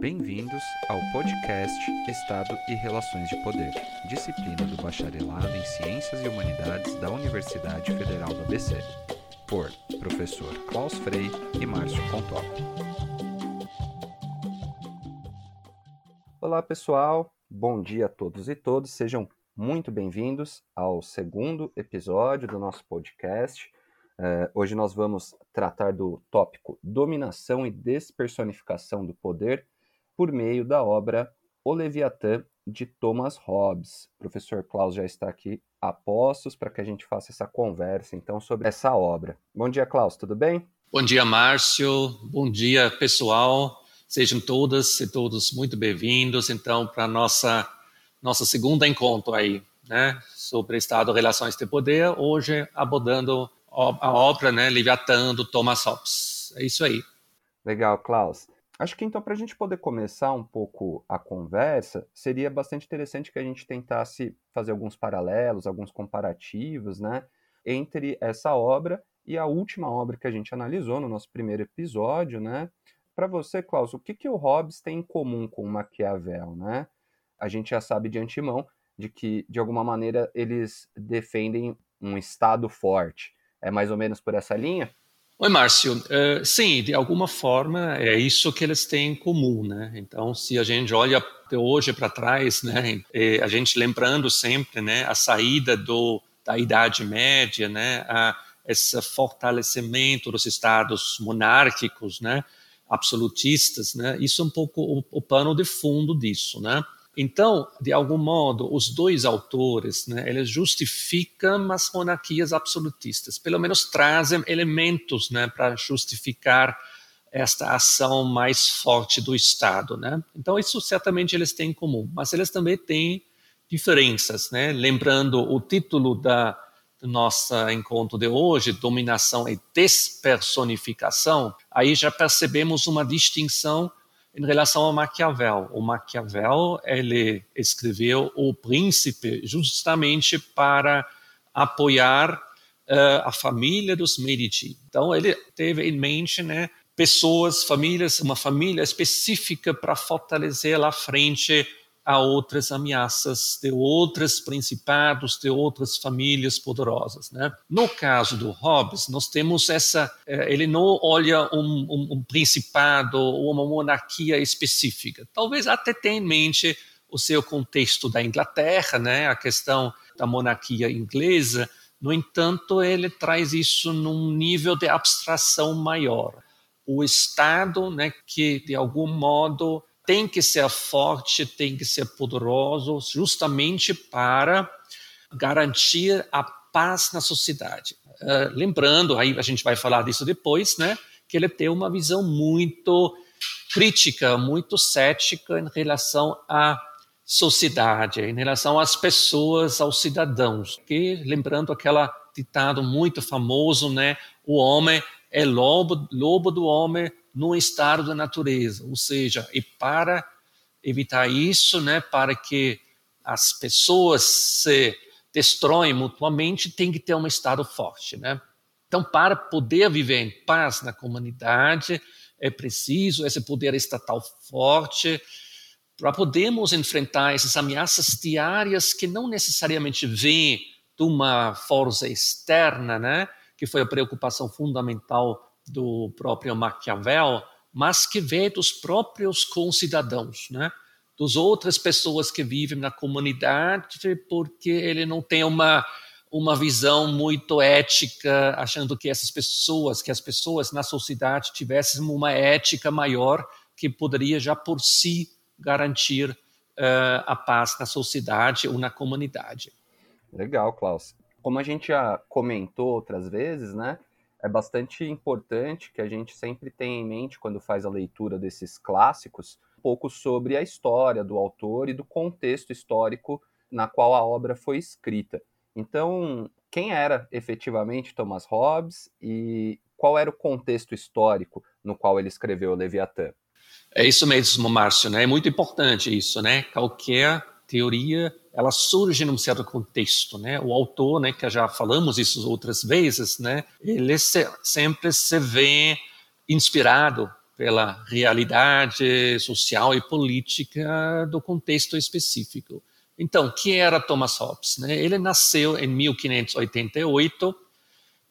Bem-vindos ao podcast Estado e Relações de Poder, disciplina do Bacharelado em Ciências e Humanidades da Universidade Federal do ABC, por professor Klaus Frei e Márcio Contop. Olá, pessoal. Bom dia a todos e todas. Sejam muito bem-vindos ao segundo episódio do nosso podcast. Uh, hoje nós vamos tratar do tópico dominação e despersonificação do poder por meio da obra O Leviatã de Thomas Hobbes. O professor Klaus já está aqui a postos para que a gente faça essa conversa então sobre essa obra. Bom dia, Klaus, tudo bem? Bom dia, Márcio. Bom dia, pessoal. Sejam todas e todos muito bem-vindos então para nossa nossa segunda encontro aí, né, sobre Estado Relações de Poder, hoje abordando a obra, né, Leviatã do Thomas Hobbes. É isso aí. Legal, Klaus. Acho que então, para a gente poder começar um pouco a conversa, seria bastante interessante que a gente tentasse fazer alguns paralelos, alguns comparativos, né, entre essa obra e a última obra que a gente analisou no nosso primeiro episódio, né? Para você, Klaus, o que, que o Hobbes tem em comum com o Maquiavel, né? A gente já sabe de antemão de que, de alguma maneira, eles defendem um Estado forte. É mais ou menos por essa linha? Oi, Márcio. Uh, sim, de alguma forma é isso que eles têm em comum, né? Então, se a gente olha de hoje para trás, né, a gente lembrando sempre, né, a saída do da Idade Média, né, a, esse fortalecimento dos estados monárquicos, né, absolutistas, né, isso é um pouco o, o pano de fundo disso, né? Então, de algum modo, os dois autores, né, eles justificam as monarquias absolutistas, pelo menos trazem elementos né, para justificar esta ação mais forte do Estado. Né? Então, isso certamente eles têm em comum, mas eles também têm diferenças. Né? Lembrando o título da, do nosso encontro de hoje, Dominação e Despersonificação, aí já percebemos uma distinção em relação ao Maquiavel. O Maquiavel ele escreveu O Príncipe justamente para apoiar uh, a família dos Medici. Então ele teve em mente, né, pessoas, famílias, uma família específica para fortalecer lá frente a outras ameaças de outros principados, de outras famílias poderosas. Né? No caso do Hobbes, nós temos essa, eh, ele não olha um, um, um principado ou uma monarquia específica. Talvez até tenha em mente o seu contexto da Inglaterra, né? a questão da monarquia inglesa. No entanto, ele traz isso num nível de abstração maior. O Estado, né, que de algum modo tem que ser forte, tem que ser poderoso, justamente para garantir a paz na sociedade. Uh, lembrando, aí a gente vai falar disso depois, né, que ele tem uma visão muito crítica, muito cética em relação à sociedade, em relação às pessoas, aos cidadãos. Que, lembrando aquela ditado muito famoso, né, o homem é lobo, lobo do homem, no estado da natureza, ou seja, e para evitar isso, né, para que as pessoas se destroem mutuamente, tem que ter um estado forte, né? Então, para poder viver em paz na comunidade, é preciso esse poder estatal forte para podermos enfrentar essas ameaças diárias que não necessariamente vêm de uma força externa, né? Que foi a preocupação fundamental do próprio Maquiavel, mas que vê dos próprios concidadãos, né? dos outras pessoas que vivem na comunidade, porque ele não tem uma uma visão muito ética, achando que essas pessoas, que as pessoas na sociedade tivessem uma ética maior que poderia já por si garantir uh, a paz na sociedade ou na comunidade. Legal, Klaus. Como a gente já comentou outras vezes, né? É bastante importante que a gente sempre tenha em mente, quando faz a leitura desses clássicos, um pouco sobre a história do autor e do contexto histórico na qual a obra foi escrita. Então, quem era efetivamente Thomas Hobbes e qual era o contexto histórico no qual ele escreveu Leviatã? É isso mesmo, Márcio, né? É muito importante isso, né? Qualquer teoria ela surge num certo contexto, né? O autor, né, que já falamos isso outras vezes, né? Ele se, sempre se vê inspirado pela realidade social e política do contexto específico. Então, quem era Thomas Hobbes? Né? Ele nasceu em 1588,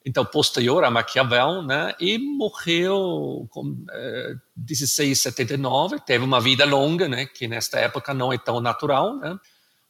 então posterior a Maquiavel, né? e morreu com eh, 1679. Teve uma vida longa, né? que nesta época não é tão natural. Né?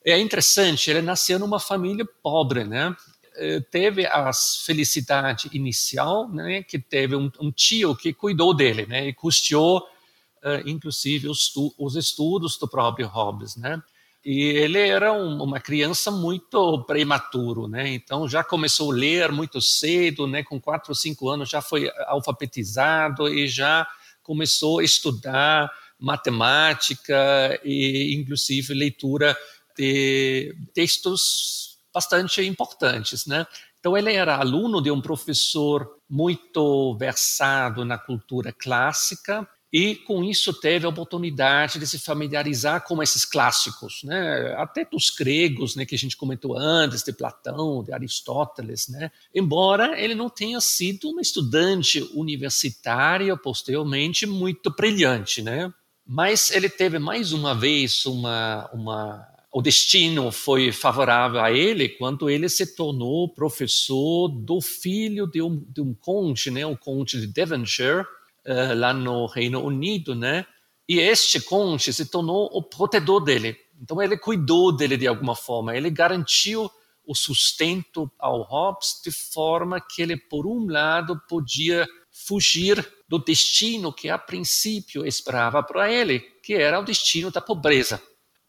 É interessante, ele nasceu numa família pobre, né? Eh, teve a felicidade inicial, né? Que teve um, um tio que cuidou dele, né? E custeou, uh, inclusive, os, os, estudos do próprio Hobbes, né? E ele era um, uma criança muito prematuro, né? Então já começou a ler muito cedo, né? Com quatro ou cinco anos já foi alfabetizado e já começou a estudar matemática e, inclusive, leitura de textos bastante importantes, né? Então ele era aluno de um professor muito versado na cultura clássica e com isso teve a oportunidade de se familiarizar com esses clássicos, né? Até dos gregos, né, que a gente comentou antes, de Platão, de Aristóteles, né? Embora ele não tenha sido um estudante universitário posteriormente muito brilhante, né? Mas ele teve mais uma vez uma uma o destino foi favorável a ele quando ele se tornou professor do filho de um, de um conde, né, o conde de Devonshire, uh, lá no Reino Unido, né? E este conde se tornou o protetor dele. Então ele cuidou dele de alguma forma, ele garantiu o sustento ao Hobbes de forma que ele, por um lado, podia fugir do destino que a princípio esperava para ele, que era o destino da pobreza.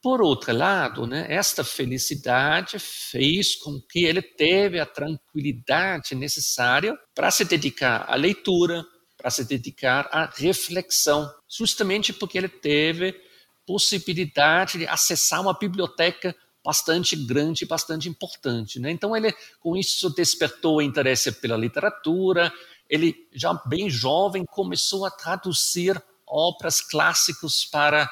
Por outro lado, né, esta felicidade fez com que ele teve a tranquilidade necessária para se dedicar à leitura, para se dedicar à reflexão, justamente porque ele teve possibilidade de acessar uma biblioteca bastante grande, bastante importante. Né? Então ele, com isso, despertou o interesse pela literatura. Ele, já bem jovem, começou a traduzir obras clássicas para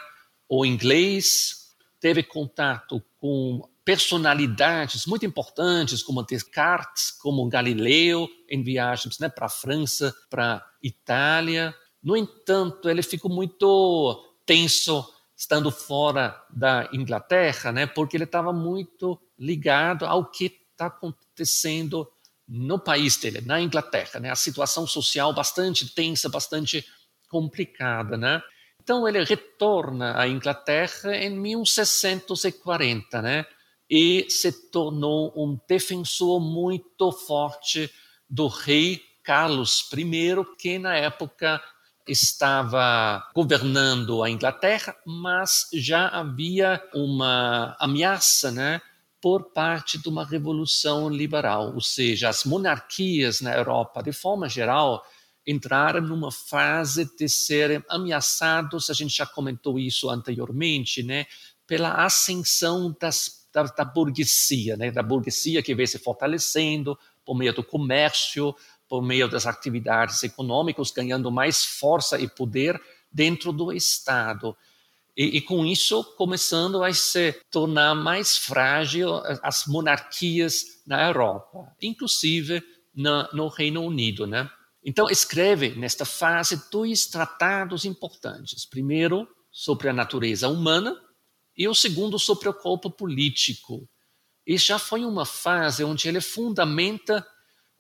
o inglês, teve contato com personalidades muito importantes, como Descartes, como Galileu, em viagens né, para a França, para Itália. No entanto, ele ficou muito tenso estando fora da Inglaterra, né, porque ele estava muito ligado ao que está acontecendo no país dele, na Inglaterra, né, a situação social bastante tensa, bastante complicada, né? Então ele retorna à Inglaterra em 1640, né? E se tornou um defensor muito forte do rei Carlos I, que na época estava governando a Inglaterra, mas já havia uma ameaça, né? por parte de uma revolução liberal, ou seja, as monarquias na Europa, de forma geral, entraram numa fase de serem ameaçados, a gente já comentou isso anteriormente, né, pela ascensão das, da, da burguesia, né, da burguesia que vem se fortalecendo por meio do comércio, por meio das atividades econômicas, ganhando mais força e poder dentro do Estado. E, e, com isso começando a se tornar mais frágil as monarquias na Europa, inclusive na, no Reino Unido, né? Então, escreve nesta fase dois tratados importantes. Primeiro, sobre a natureza humana, e o segundo, sobre o corpo político. E já foi uma fase onde ele fundamenta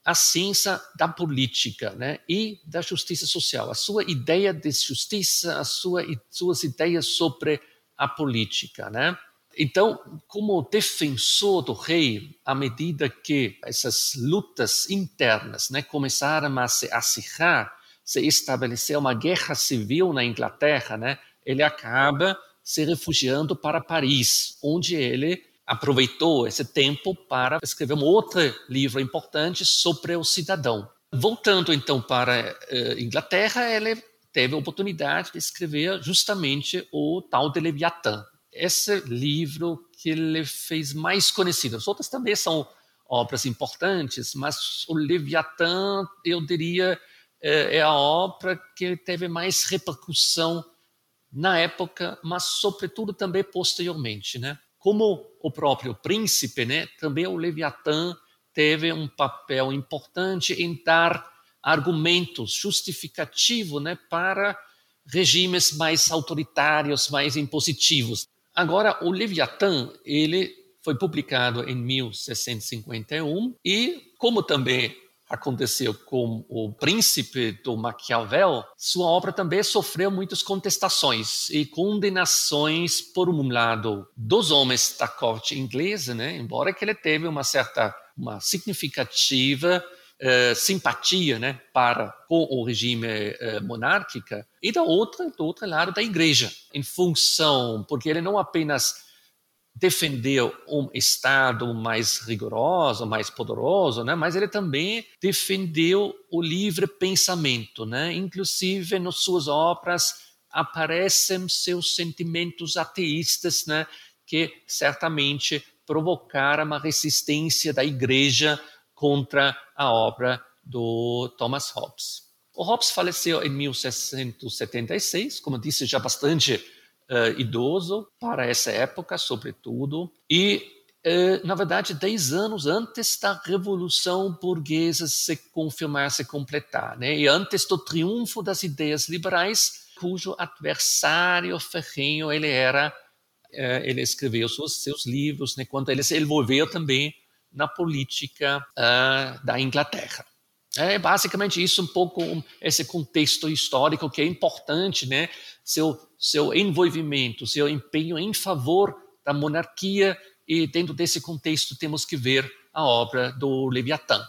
a ciência da política né, e da justiça social, a sua ideia de justiça, as sua, suas ideias sobre a política. Né? Então, como defensor do rei, à medida que essas lutas internas né, começaram a se acirrar, se estabeleceu uma guerra civil na Inglaterra, né, ele acaba se refugiando para Paris, onde ele aproveitou esse tempo para escrever um outro livro importante sobre o cidadão. Voltando então para eh, Inglaterra, ele teve a oportunidade de escrever justamente o tal de Leviatã, esse livro que ele fez mais conhecido. As outras também são obras importantes, mas o Leviatã, eu diria, é, é a obra que teve mais repercussão na época, mas sobretudo também posteriormente, né? Como o próprio príncipe, né? Também o Leviatã teve um papel importante em dar argumentos justificativos, né, para regimes mais autoritários, mais impositivos. Agora, o Leviatã, ele foi publicado em 1651 e, como também aconteceu com o príncipe do Maquiavel, sua obra também sofreu muitas contestações e condenações, por um lado, dos homens da corte inglesa, né? embora que ele teve uma certa, uma significativa uh, simpatia né, para com o regime uh, monárquico, e da outra, do outro lado, da igreja, em função, porque ele não apenas defendeu um Estado mais rigoroso, mais poderoso, né? mas ele também defendeu o livre pensamento. Né? Inclusive, nas suas obras aparecem seus sentimentos ateístas, né? que certamente provocaram uma resistência da igreja contra a obra do Thomas Hobbes. O Hobbes faleceu em 1676, como disse, já bastante uh, idoso para essa época, sobretudo, e uh, na verdade, dez anos antes da Revolução Burguesa se confirmar, se completar, né? e antes do triunfo das ideias liberais, cujo adversário ferrenho ele era, uh, ele escreveu seus, seus livros, né? quando ele se envolveu também na política da Inglaterra. É basicamente isso um pouco esse contexto histórico que é importante, né? Seu seu envolvimento, seu empenho em favor da monarquia e dentro desse contexto temos que ver a obra do Leviatã.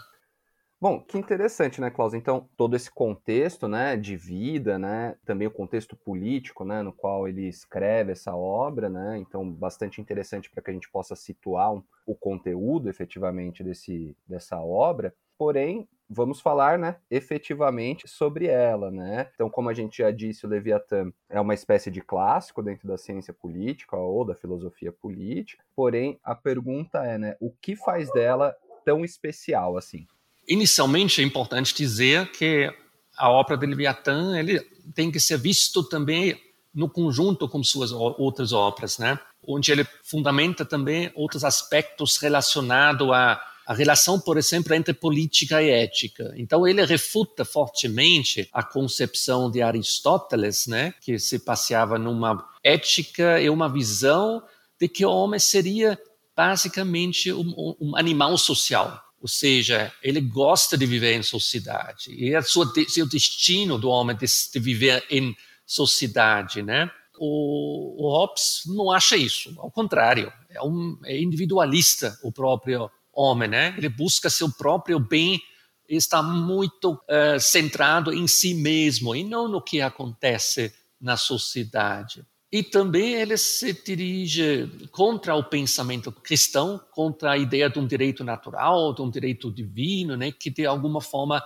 Bom, que interessante, né, Klaus? Então, todo esse contexto, né, de vida, né, também o contexto político, né, no qual ele escreve essa obra, né, então bastante interessante para que a gente possa situar um, o conteúdo, efetivamente, desse, dessa obra. Porém, vamos falar, né, efetivamente sobre ela, né? Então, como a gente já disse, o Leviatã é uma espécie de clássico dentro da ciência política ou da filosofia política. Porém, a pergunta é, né, o que faz dela tão especial assim? Inicialmente é importante dizer que a obra de Leviatã ele tem que ser visto também no conjunto com suas outras obras, né? Onde ele fundamenta também outros aspectos relacionados a a relação, por exemplo, entre política e ética. Então, ele refuta fortemente a concepção de Aristóteles, né, que se passeava numa ética e uma visão de que o homem seria basicamente um, um animal social. Ou seja, ele gosta de viver em sociedade. E é seu, seu destino do homem de, de viver em sociedade, né? O, o Hobbes não acha isso. Ao contrário, é, um, é individualista o próprio homem, né? Ele busca seu próprio bem está muito uh, centrado em si mesmo e não no que acontece na sociedade. E também ele se dirige contra o pensamento cristão, contra a ideia de um direito natural, de um direito divino, né, que de alguma forma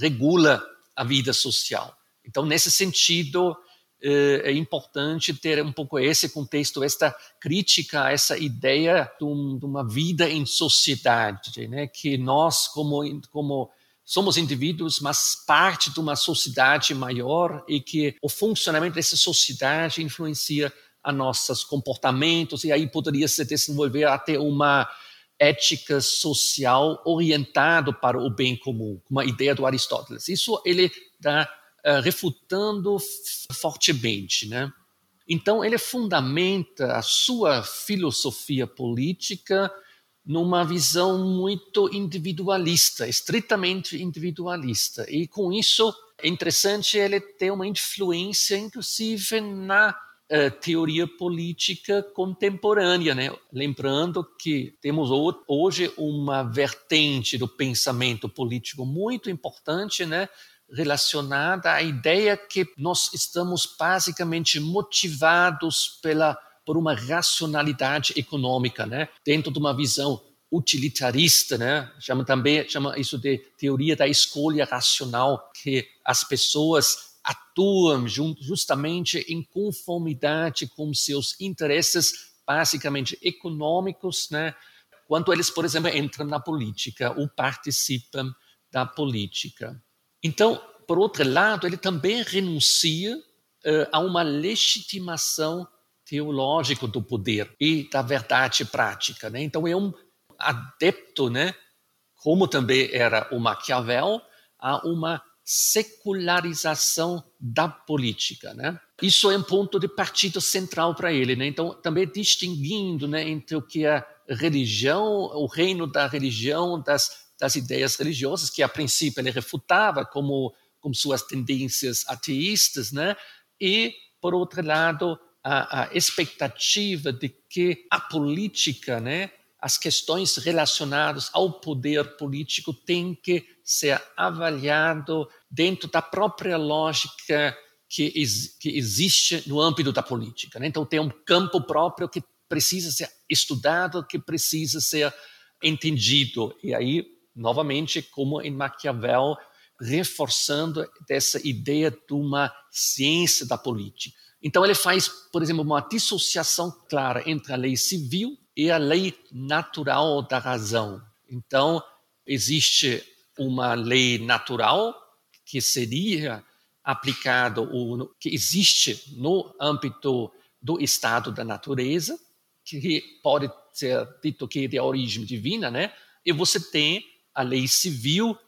regula a vida social. Então, nesse sentido, é importante ter um pouco esse contexto, esta crítica, essa ideia de, de uma vida em sociedade, né? que nós, como, como somos indivíduos, mas parte de uma sociedade maior e que o funcionamento dessa sociedade influencia a nossos comportamentos e aí poderia se desenvolver até uma ética social orientado para o bem comum, uma ideia do Aristóteles. Isso ele dá uh, refutando fortemente, né? Então ele fundamenta a sua filosofia política numa visão muito individualista, estritamente individualista. E com isso é interessante ele ter uma influência, inclusive, na uh, teoria política contemporânea, né? Lembrando que temos hoje uma vertente do pensamento político muito importante, né? Relacionada à ideia que nós estamos basicamente motivados pela por uma racionalidade econômica, né? Dentro de uma visão utilitarista, né? Chama também chama isso de teoria da escolha racional, que as pessoas atuam justamente em conformidade com seus interesses basicamente econômicos, né? Quando eles, por exemplo, entram na política ou participam da política. Então, por outro lado, ele também renuncia uh, a uma legitimação teológica do poder e da verdade prática. Né? Então, é um adepto, né, como também era o Maquiavel, a uma secularização da política, né? Isso é um ponto de partida central para ele, né? Então, também distinguindo, né, entre o que é religião, o reino da religião, das, das ideias religiosas, que a princípio ele refutava como, como suas tendências ateístas, né? E, por outro lado, a, a expectativa de que a política, né, as questões relacionadas ao poder político têm que ser avaliado dentro da própria lógica que, que existe no âmbito da política. Né? Então, tem um campo próprio que precisa ser estudado, que precisa ser entendido. E aí, novamente, como em Maquiavel, reforçando essa ideia de uma ciência da política. Então, ele faz, por exemplo, uma dissociação clara entre a lei civil e a lei natural da razão. Então, existe uma lei natural que seria aplicado ou que existe no âmbito do estado da natureza, que pode ser dito que é de origem divina, né? E você tem a lei civil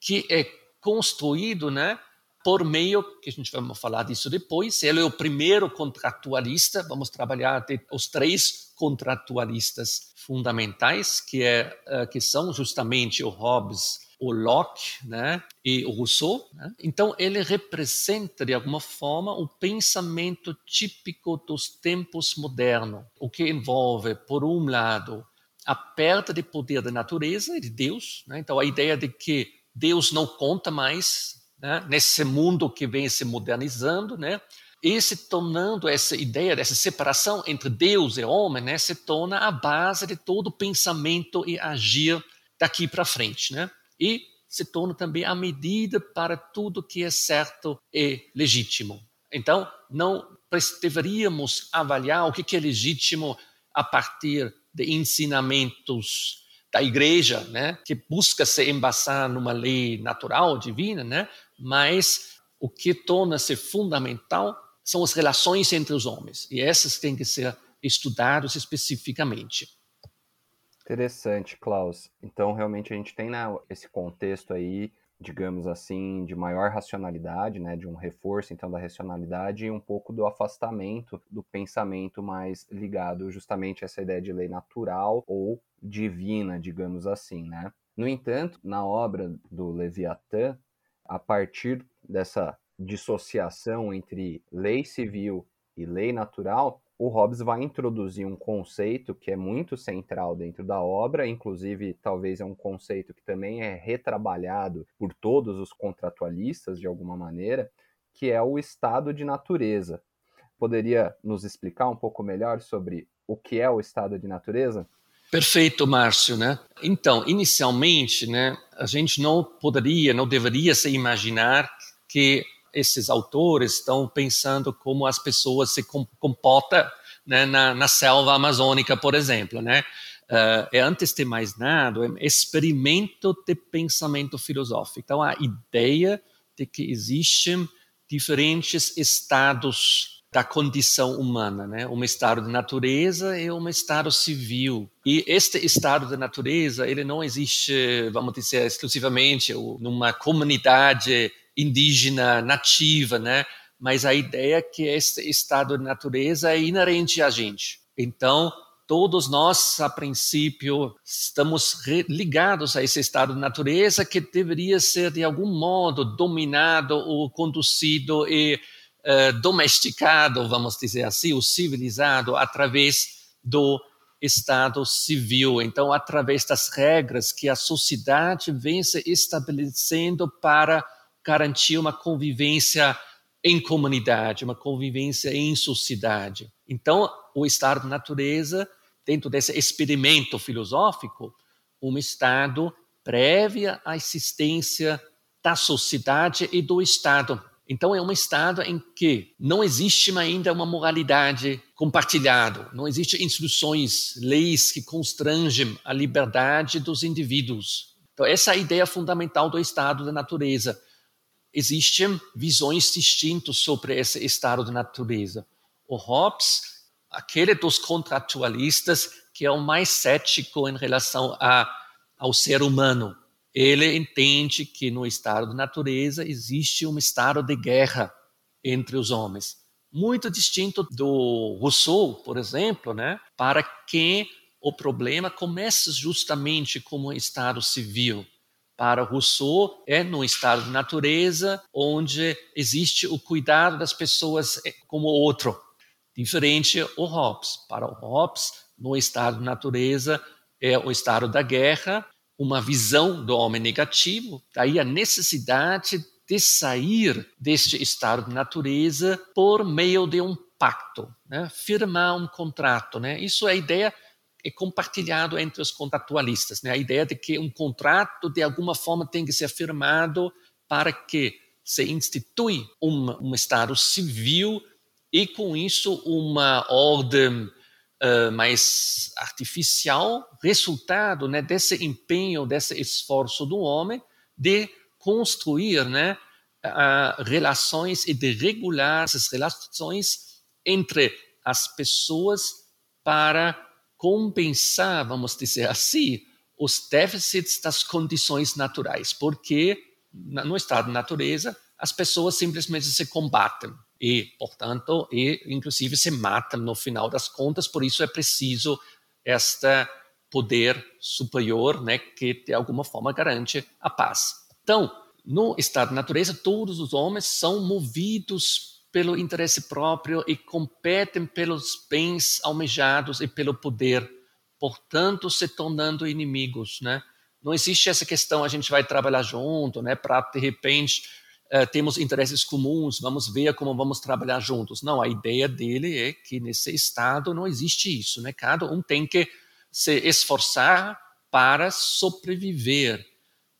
que é construído, né, por meio, que a gente vai falar disso depois, ele é o primeiro contratualista, vamos trabalhar os três contratualistas fundamentais, que, é, eh, que são justamente o Hobbes, o Locke né, e o Rousseau. Né? Então, ele representa, de alguma forma, o pensamento típico dos tempos modernos, o que envolve, por um lado, a perda de poder da natureza e de Deus. Né? Então, a ideia de que Deus não conta mais né, nesse mundo que vem se modernizando, né, e se tornando essa ideia dessa separação entre Deus e homem, né, se torna a base de todo pensamento e agir daqui para frente, né? E se torna também a medida para tudo que é certo e legítimo. Então, não deveríamos avaliar o que é legítimo a partir de ensinamentos da igreja, né, que busca se embasar numa lei natural, divina, né, mas o que torna-se fundamental são as relações entre os homens, e essas têm que ser estudadas especificamente. Interessante, Klaus. Então, realmente, a gente tem né, esse contexto aí, digamos assim, de maior racionalidade, né, de um reforço, então, da racionalidade e um pouco do afastamento do pensamento mais ligado justamente a essa ideia de lei natural ou divina, digamos assim, né? No entanto, na obra do Leviatã, a partir dessa dissociação entre lei civil e lei natural, o Hobbes vai introduzir um conceito que é muito central dentro da obra, inclusive talvez é um conceito que também é retrabalhado por todos os contratualistas de alguma maneira, que é o estado de natureza. Poderia nos explicar um pouco melhor sobre o que é o estado de natureza? Perfeito, Márcio, né? Então, inicialmente, né, a gente não poderia, não deveria se imaginar que esses autores estão pensando como as pessoas se comportam né, na, na, selva amazônica, por exemplo, né? Uh, é antes de mais nada, é um experimento de pensamento filosófico. Então, a ideia de que existem diferentes estados da condição humana, né? Um estado de natureza e um estado civil. E este estado de natureza, ele não existe, vamos dizer, exclusivamente numa comunidade indígena nativa, né? Mas a ideia é que este estado de natureza é inerente a gente. Então, todos nós, a princípio, estamos ligados a esse estado de natureza que deveria ser, de algum modo, dominado ou conduzido e eh, domesticado, vamos dizer assim, o civilizado, através do Estado civil. Então, através das regras que a sociedade vem se estabelecendo para garantir uma convivência em comunidade, uma convivência em sociedade. Então, o estado de natureza, dentro desse experimento filosófico, um estado prévia à existência da sociedade e do Estado. Então é um estado em que não existe ainda uma moralidade compartilhada, não existem instruções, leis que constrangem a liberdade dos indivíduos. Então essa é a ideia fundamental do estado da natureza. Existem visões distintas sobre esse estado da natureza. O Hobbes, aquele dos contratualistas que é o mais cético em relação a, ao ser humano, ele entende que no estado da natureza existe um estado de guerra entre os homens, muito distinto do Rousseau, por exemplo, né? Para quem o problema começa justamente como um estado civil. Para Rousseau, é no estado de natureza onde existe o cuidado das pessoas eh, como outro, diferente o Hobbes. Para o Hobbes, no estado de natureza é o estado da guerra, uma visão do homem negativo, daí a necessidade de sair deste estado de natureza por meio de um pacto, né? firmar um contrato. Né? Isso é a ideia é compartilhado entre os contratualistas, né? a ideia de que um contrato de alguma forma tem que ser firmado para que se institui um, um estado civil e com isso uma ordem uh, mais artificial, resultado né, desse empenho, desse esforço do homem de construir né, uh, relações e de regular essas relações entre as pessoas para compensar, vamos dizer assim, os déficits das condições naturais, porque no estado de natureza as pessoas simplesmente se combatem e, portanto, e inclusive se matam no final das contas, por isso é preciso este poder superior, né, que de alguma forma garante a paz. Então, no estado de natureza, todos os homens são movidos pelo interesse próprio e competem pelos bens almejados e pelo poder, portanto, se tornando inimigos, né? Não existe essa questão a gente vai trabalhar junto, né, para de repente uh, temos interesses comuns, vamos ver como vamos trabalhar juntos. Não, a ideia dele é que nesse estado não existe isso, né? Cada um tem que se esforçar para sobreviver.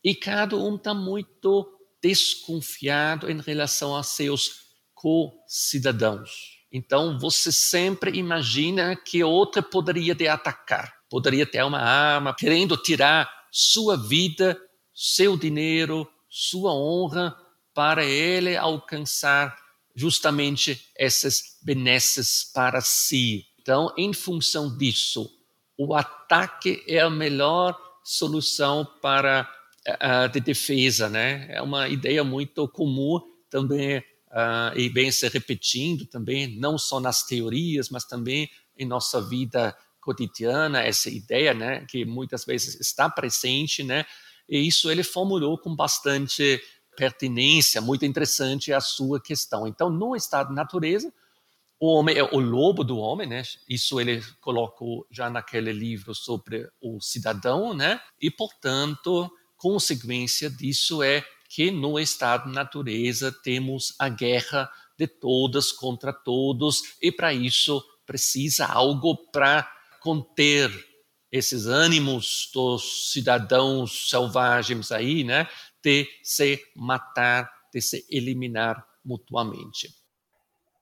E cada um está muito desconfiado em relação a seus co-cidadãos. Então, você sempre imagina que outra poderia te atacar, poderia ter uma arma, querendo tirar sua vida, seu dinheiro, sua honra, para ele alcançar justamente essas benesses para si. Então, em função disso, o ataque é a melhor solução para uh, de defesa, né? É uma ideia muito comum também uh, e bem se repetindo também, não só nas teorias, mas também em nossa vida cotidiana, essa ideia, né, que muitas vezes está presente, né? E isso ele formulou com bastante pertinência muito interessante à sua questão. Então, no estado de natureza, o homem é o lobo do homem, né? Isso ele colocou já naquele livro sobre o cidadão, né? E, portanto, consequência disso é que no estado natureza temos a guerra de todas contra todos e para isso precisa algo para conter esses ânimos dos cidadãos selvagens aí, né? de se matar, de se eliminar mutuamente.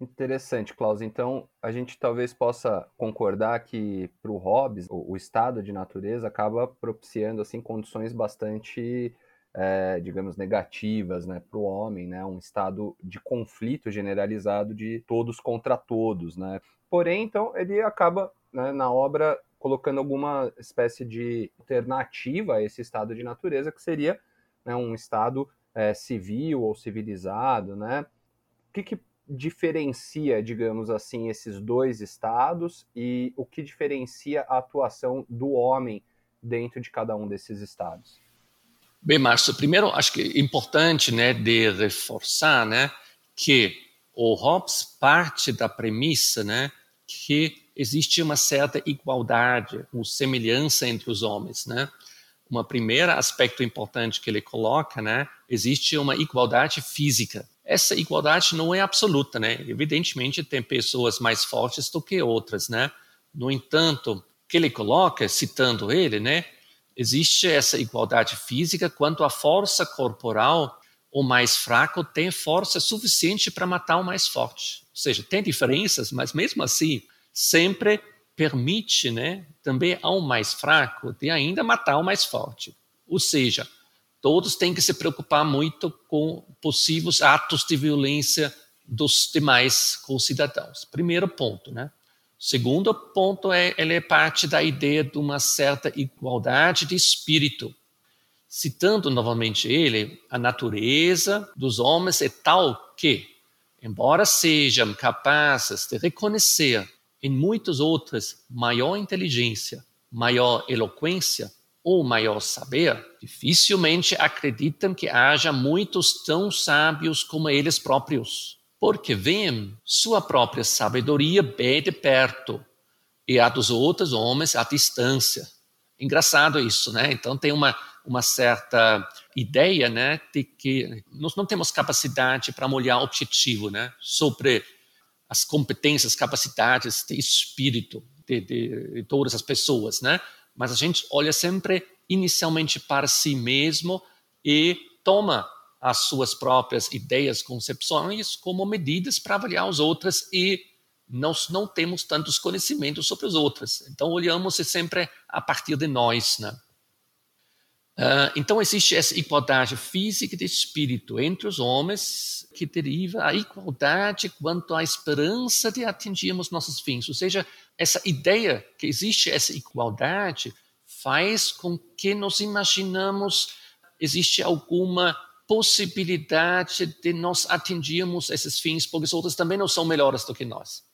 Interessante, Klaus. Então, a gente talvez possa concordar que para o Hobbes, o, estado de natureza acaba propiciando assim condições bastante, é, digamos, negativas, né, para o homem, né, um estado de conflito generalizado de todos contra todos, né. Porém, então, ele acaba né, na obra colocando alguma espécie de alternativa a esse estado de natureza que seria né, um Estado é, civil ou civilizado, né? O que, que diferencia, digamos assim, esses dois estados e o que diferencia a atuação do homem dentro de cada um desses estados? Bem, Márcio, primeiro acho que é importante né, de reforçar né, que o Hobbes parte da premissa né, que existe uma certa igualdade, uma semelhança entre os homens. Né? uma primeira aspecto importante que ele coloca, né? Existe uma igualdade física. Essa igualdade não é absoluta, né? Evidentemente tem pessoas mais fortes do que outras, né? No entanto, que ele coloca, citando ele, né? Existe essa igualdade física quanto à força corporal, o mais fraco tem força suficiente para matar o mais forte. Ou seja, tem diferenças, mas mesmo assim, sempre permite né, também ao mais fraco de ainda matar o mais forte. Ou seja, todos têm que se preocupar muito com possíveis atos de violência dos demais concidadãos. Primeiro ponto, né? Segundo ponto é ele é parte da ideia de uma certa igualdade de espírito. citando novamente ele, a natureza dos homens é tal que, embora sejam capazes de reconhecer em muitos outros maior inteligência, maior eloquência ou maior saber, dificilmente acreditam que haja muitos tão sábios como eles próprios, porque veem sua própria sabedoria bem de perto e a dos outros homens à distância. Engraçado isso, né? Então tem uma uma certa ideia, né, de que nós não temos capacidade para olhar objetivo, né, sobre as competências, capacidades de espírito de, de, de todas as pessoas, né? Mas a gente olha sempre inicialmente para si mesmo e toma as suas próprias ideias, concepções como medidas para avaliar os outros e nós não temos tantos conhecimentos sobre os outros. Então olhamos sempre a partir de nós, né? Uh, então existe essa igualdade física de espírito entre os homens que deriva a igualdade quanto à esperança de atingirmos nossos fins. Ou seja, essa ideia que existe essa igualdade faz com que nos imaginamos existe alguma possibilidade de nós atingirmos esses fins, porque os outros também não são melhores do que nós.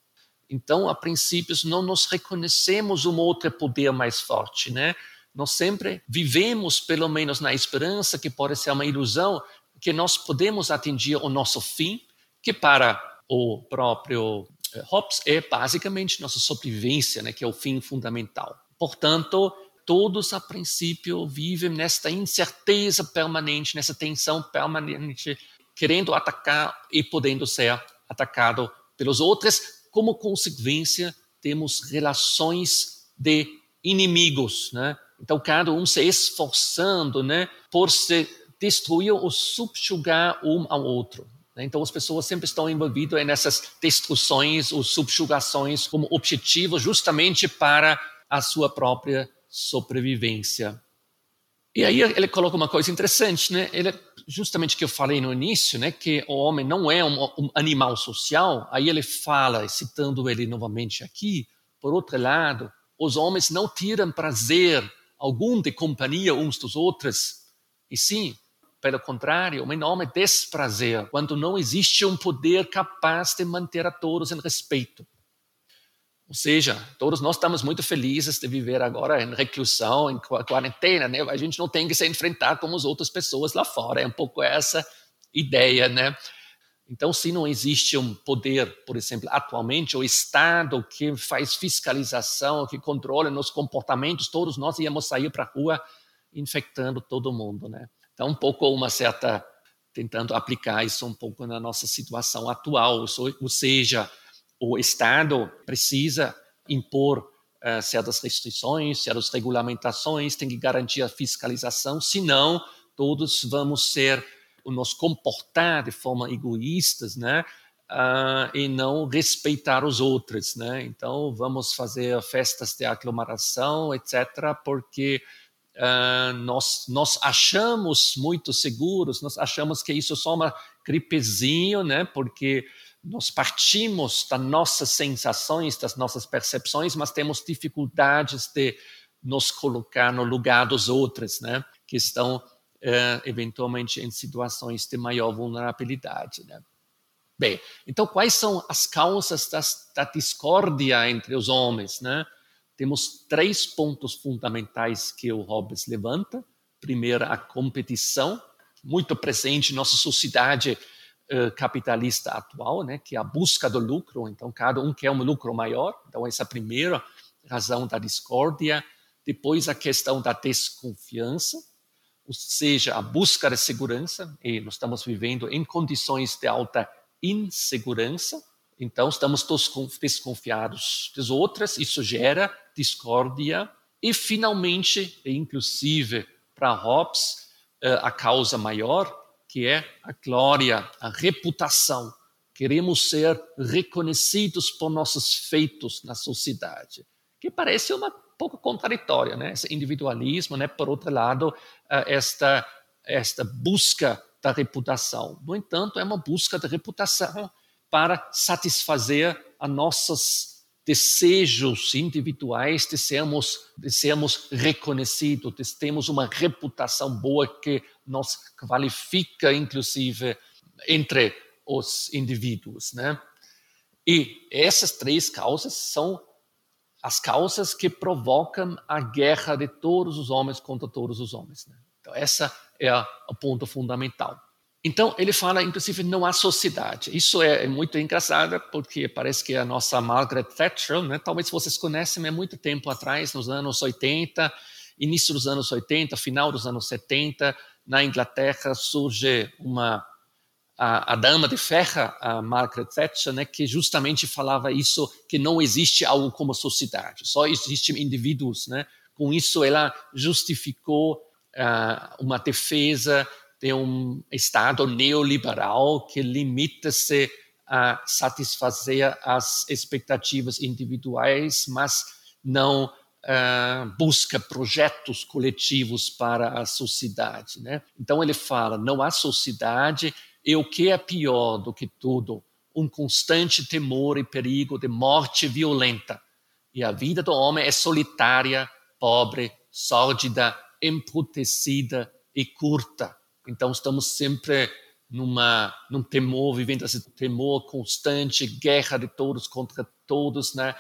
Então, a princípios, não nos reconhecemos um outro poder mais forte, né? Nós sempre vivemos, pelo menos na esperança, que pode ser uma ilusão, que nós podemos atingir o nosso fim, que para o próprio eh, Hobbes é basicamente nossa sobrevivência, né, que é o fim fundamental. Portanto, todos a princípio vivem nesta incerteza permanente, nessa tensão permanente, querendo atacar e podendo ser atacado pelos outros. Como consequência, temos relações de inimigos, né? Então, cada um se esforçando né, por se destruir ou subjugar um ao outro. Né. Então, as pessoas sempre estão envolvidas nessas destruições ou subjugações como objetivo justamente para a sua própria sobrevivência. E aí ele coloca uma coisa interessante, né? Ele, justamente que eu falei no início, né? Que o homem não é um, um animal social. Aí ele fala, citando ele novamente aqui, por outro lado, os homens não tiram prazer algum de companhia uns dos outros, e sim, pelo contrário, um enorme desprazer quando não existe um poder capaz de manter a todos em respeito. Ou seja, todos nós estamos muito felizes de viver agora em reclusão, em quarentena, né? A gente não tem que se enfrentar como as outras pessoas lá fora. É um pouco essa ideia, né? Então, se não existe um poder, por exemplo, atualmente, o Estado que faz fiscalização, que controla nos comportamentos, todos nós íamos sair para a rua infectando todo mundo, né? Então, um pouco uma certa tentando aplicar isso um pouco na nossa situação atual, ou seja, o Estado precisa impor uh, certas restrições, certas regulamentações, tem que garantir a fiscalização, senão todos vamos ser nos comportar de forma egoístas, né? Uh, e não respeitar os outros, né? Então vamos fazer festas de aglomeração, etc., porque uh, nós nós achamos muito seguros, nós achamos que isso é só uma gripezinho, né? Porque nós partimos das nossas sensações, das nossas percepções, mas temos dificuldades de nos colocar no lugar dos outros, né? Que estão eh, eventualmente em situações de maior vulnerabilidade. Né? Bem, então quais são as causas das, da discórdia entre os homens? Né? Temos três pontos fundamentais que o Hobbes levanta. Primeiro, a competição, muito presente em nossa sociedade capitalista atual, né? que é a busca do lucro. Então, cada um quer um lucro maior. Então, essa é a primeira razão da discórdia. Depois, a questão da desconfiança ou seja, a busca de segurança, e nós estamos vivendo em condições de alta insegurança, então estamos todos desconfiados das outras, isso gera discórdia, e finalmente, inclusive para Hobbes, eh, a causa maior, que é a glória, a reputação. Queremos ser reconhecidos por nossos feitos na sociedade, que parece uma pouco contraditória, né? Esse individualismo, né? Por outro lado, eh, esta esta busca da reputação. No entanto, é uma busca de reputação para satisfazer as nossas desejos individuais de sermos, de sermos reconhecidos, de termos uma reputação boa que nos qualifica, inclusive, entre os indivíduos. Né? E essas três causas são as causas que provocam a guerra de todos os homens contra todos os homens. Né? Então, essa é o ponto fundamental. Então, ele fala, inclusive, não há sociedade. Isso é, é muito engraçado, porque parece que a nossa Margaret Thatcher, né, talvez vocês conhecem, é muito tempo atrás, nos anos 80, início dos anos 80, final dos anos 70, na Inglaterra surge uma a, a, dama de ferro, a Margaret Thatcher, né, que justamente falava isso, que não existe algo como sociedade, só existem indivíduos. Né? Com isso, ela justificou uh, uma defesa de um Estado neoliberal que limita-se a satisfazer as expectativas individuais, mas não uh, busca projetos coletivos para a sociedade. Né? Então ele fala, não há sociedade e o que é pior do que tudo, um constante temor e perigo de morte violenta. E a vida do homem é solitária, pobre, sórdida, embrutecida e curta. Então estamos sempre numa num temor, vivendo esse temor constante, guerra de todos contra todos, né?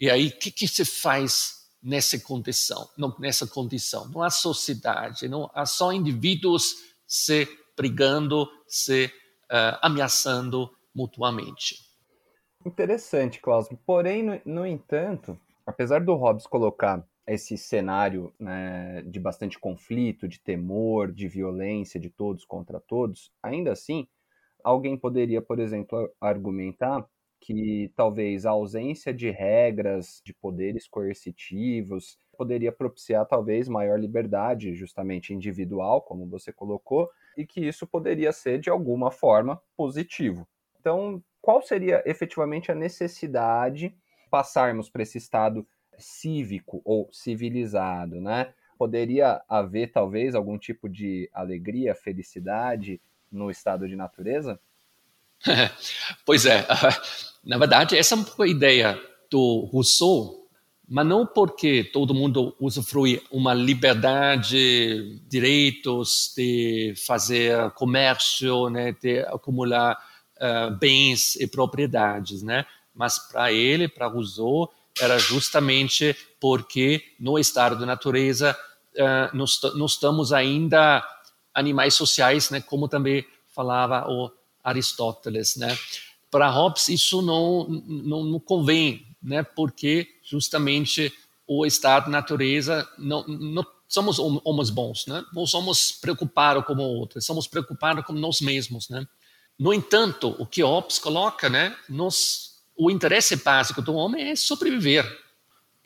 E aí, o que, que se faz nessa condição? Não, nessa condição, não há sociedade, não há só indivíduos se brigando, se uh, ameaçando mutuamente. Interessante, Klaus. Porém, no, no entanto, apesar do Hobbes colocar esse cenário né, de bastante conflito, de temor, de violência de todos contra todos, ainda assim, alguém poderia, por exemplo, argumentar que talvez a ausência de regras, de poderes coercitivos, poderia propiciar talvez maior liberdade, justamente individual, como você colocou, e que isso poderia ser de alguma forma positivo. Então, qual seria efetivamente a necessidade de passarmos para esse estado cívico ou civilizado, né? Poderia haver talvez algum tipo de alegria, felicidade no estado de natureza? pois é, na verdade essa é uma ideia do Rousseau mas não porque todo mundo usufrui uma liberdade, direitos de fazer comércio, né, de acumular uh, bens e propriedades, né? Mas para ele, para Rousseau, era justamente porque no estado da natureza uh, nós, nós estamos ainda animais sociais, né? Como também falava o Aristóteles, né? Para Hobbes isso não, não, não convém, né? Porque justamente o estado da natureza não, não somos homens bons, né? Não somos preocupados como outros, somos preocupados com nós mesmos, né? No entanto, o que Hobbes coloca, né? Nos, o interesse básico do homem é sobreviver.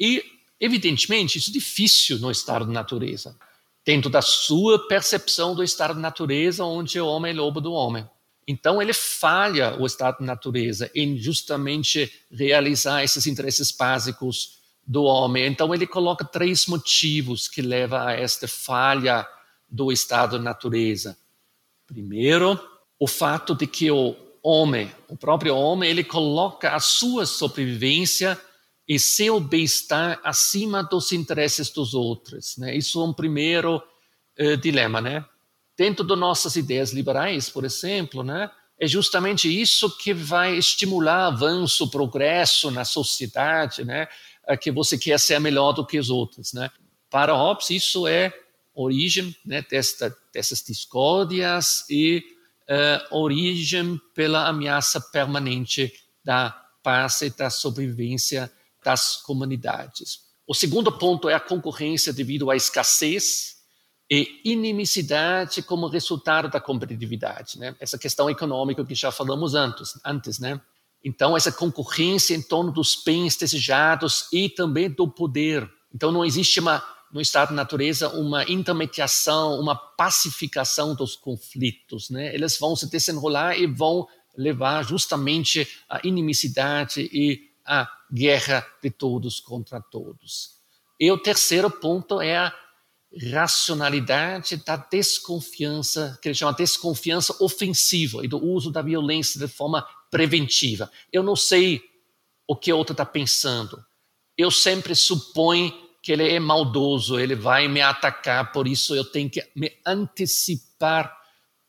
E, evidentemente, isso é difícil no estado da natureza, dentro da sua percepção do estado da natureza, onde o homem é lobo do homem. Então, ele falha o estado da natureza em justamente realizar esses interesses básicos do homem. Então, ele coloca três motivos que levam a esta falha do estado da natureza. Primeiro, o fato de que o homem, o próprio homem, ele coloca a sua sobrevivência e seu bem-estar acima dos interesses dos outros. Né? Isso é um primeiro uh, dilema, né? Dentro das nossas ideias liberais, por exemplo, né, é justamente isso que vai estimular avanço, progresso na sociedade, né, que você quer ser melhor do que os outros. Né. Para Hobbes, isso é origem né, desta, dessas discórdias e uh, origem pela ameaça permanente da paz e da sobrevivência das comunidades. O segundo ponto é a concorrência devido à escassez e inimicidade como resultado da competitividade, né? Essa questão econômica que já falamos antes, antes, né? Então essa concorrência em torno dos bens desejados e também do poder. Então não existe uma no estado da natureza uma intermediação, uma pacificação dos conflitos, né? Eles vão se desenrolar e vão levar justamente à inimicidade e à guerra de todos contra todos. E o terceiro ponto é a racionalidade da desconfiança, que ele chama desconfiança ofensiva e do uso da violência de forma preventiva. Eu não sei o que outro está pensando. Eu sempre suponho que ele é maldoso, ele vai me atacar, por isso eu tenho que me antecipar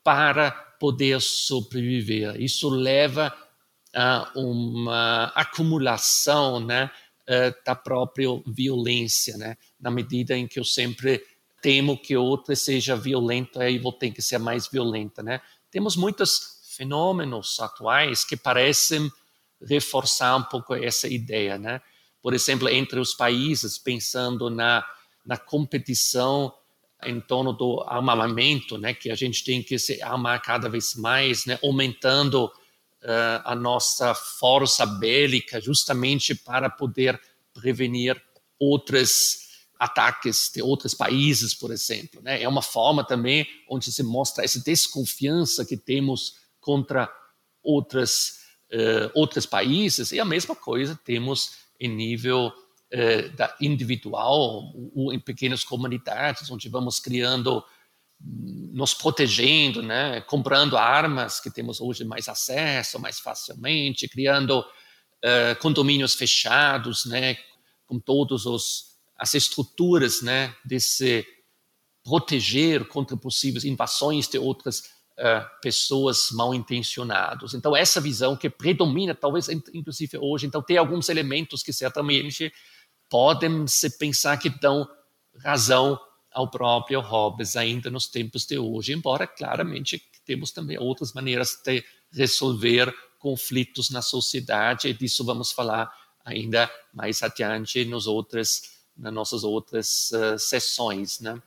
para poder sobreviver. Isso leva a uma acumulação né, eh, da própria violência, né? na medida em que eu sempre temo que outra seja violenta e vou ter que ser mais violenta. Né? Temos muitos fenômenos atuais que parecem reforçar um pouco essa ideia. Né? Por exemplo, entre os países, pensando na, na competição em torno do armamento, né, que a gente tem que se armar cada vez mais, né, aumentando uh, a nossa força bélica justamente para poder prevenir outros ataques de outros países, por exemplo. Né? É uma forma também onde se mostra essa desconfiança que temos contra outras, uh, outros países, e a mesma coisa temos em nível uh, da individual, ou em pequenas comunidades, onde vamos criando nos protegendo, né? comprando armas que temos hoje mais acesso, mais facilmente, criando uh, condomínios fechados, né? com todas as estruturas né? de se proteger contra possíveis invasões de outras uh, pessoas mal intencionadas. Então, essa visão que predomina, talvez, inclusive hoje, então, tem alguns elementos que certamente podem se pensar que dão razão ao próprio Hobbes ainda nos tempos de hoje, embora claramente temos também outras maneiras de resolver conflitos na sociedade, e disso vamos falar ainda mais adiante nos outras, nas nossas outras uh, sessões, né?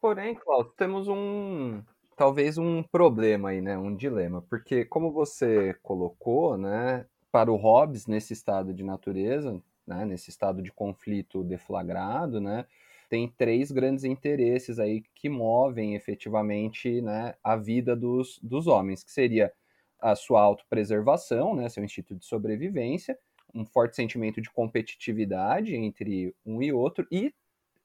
Porém, Cláudio, temos um talvez um problema aí, né, um dilema, porque como você colocou, né, para o Hobbes nesse estado de natureza, né, nesse estado de conflito deflagrado, né, tem três grandes interesses aí que movem efetivamente né, a vida dos, dos homens, que seria a sua autopreservação, né, seu instinto de sobrevivência, um forte sentimento de competitividade entre um e outro e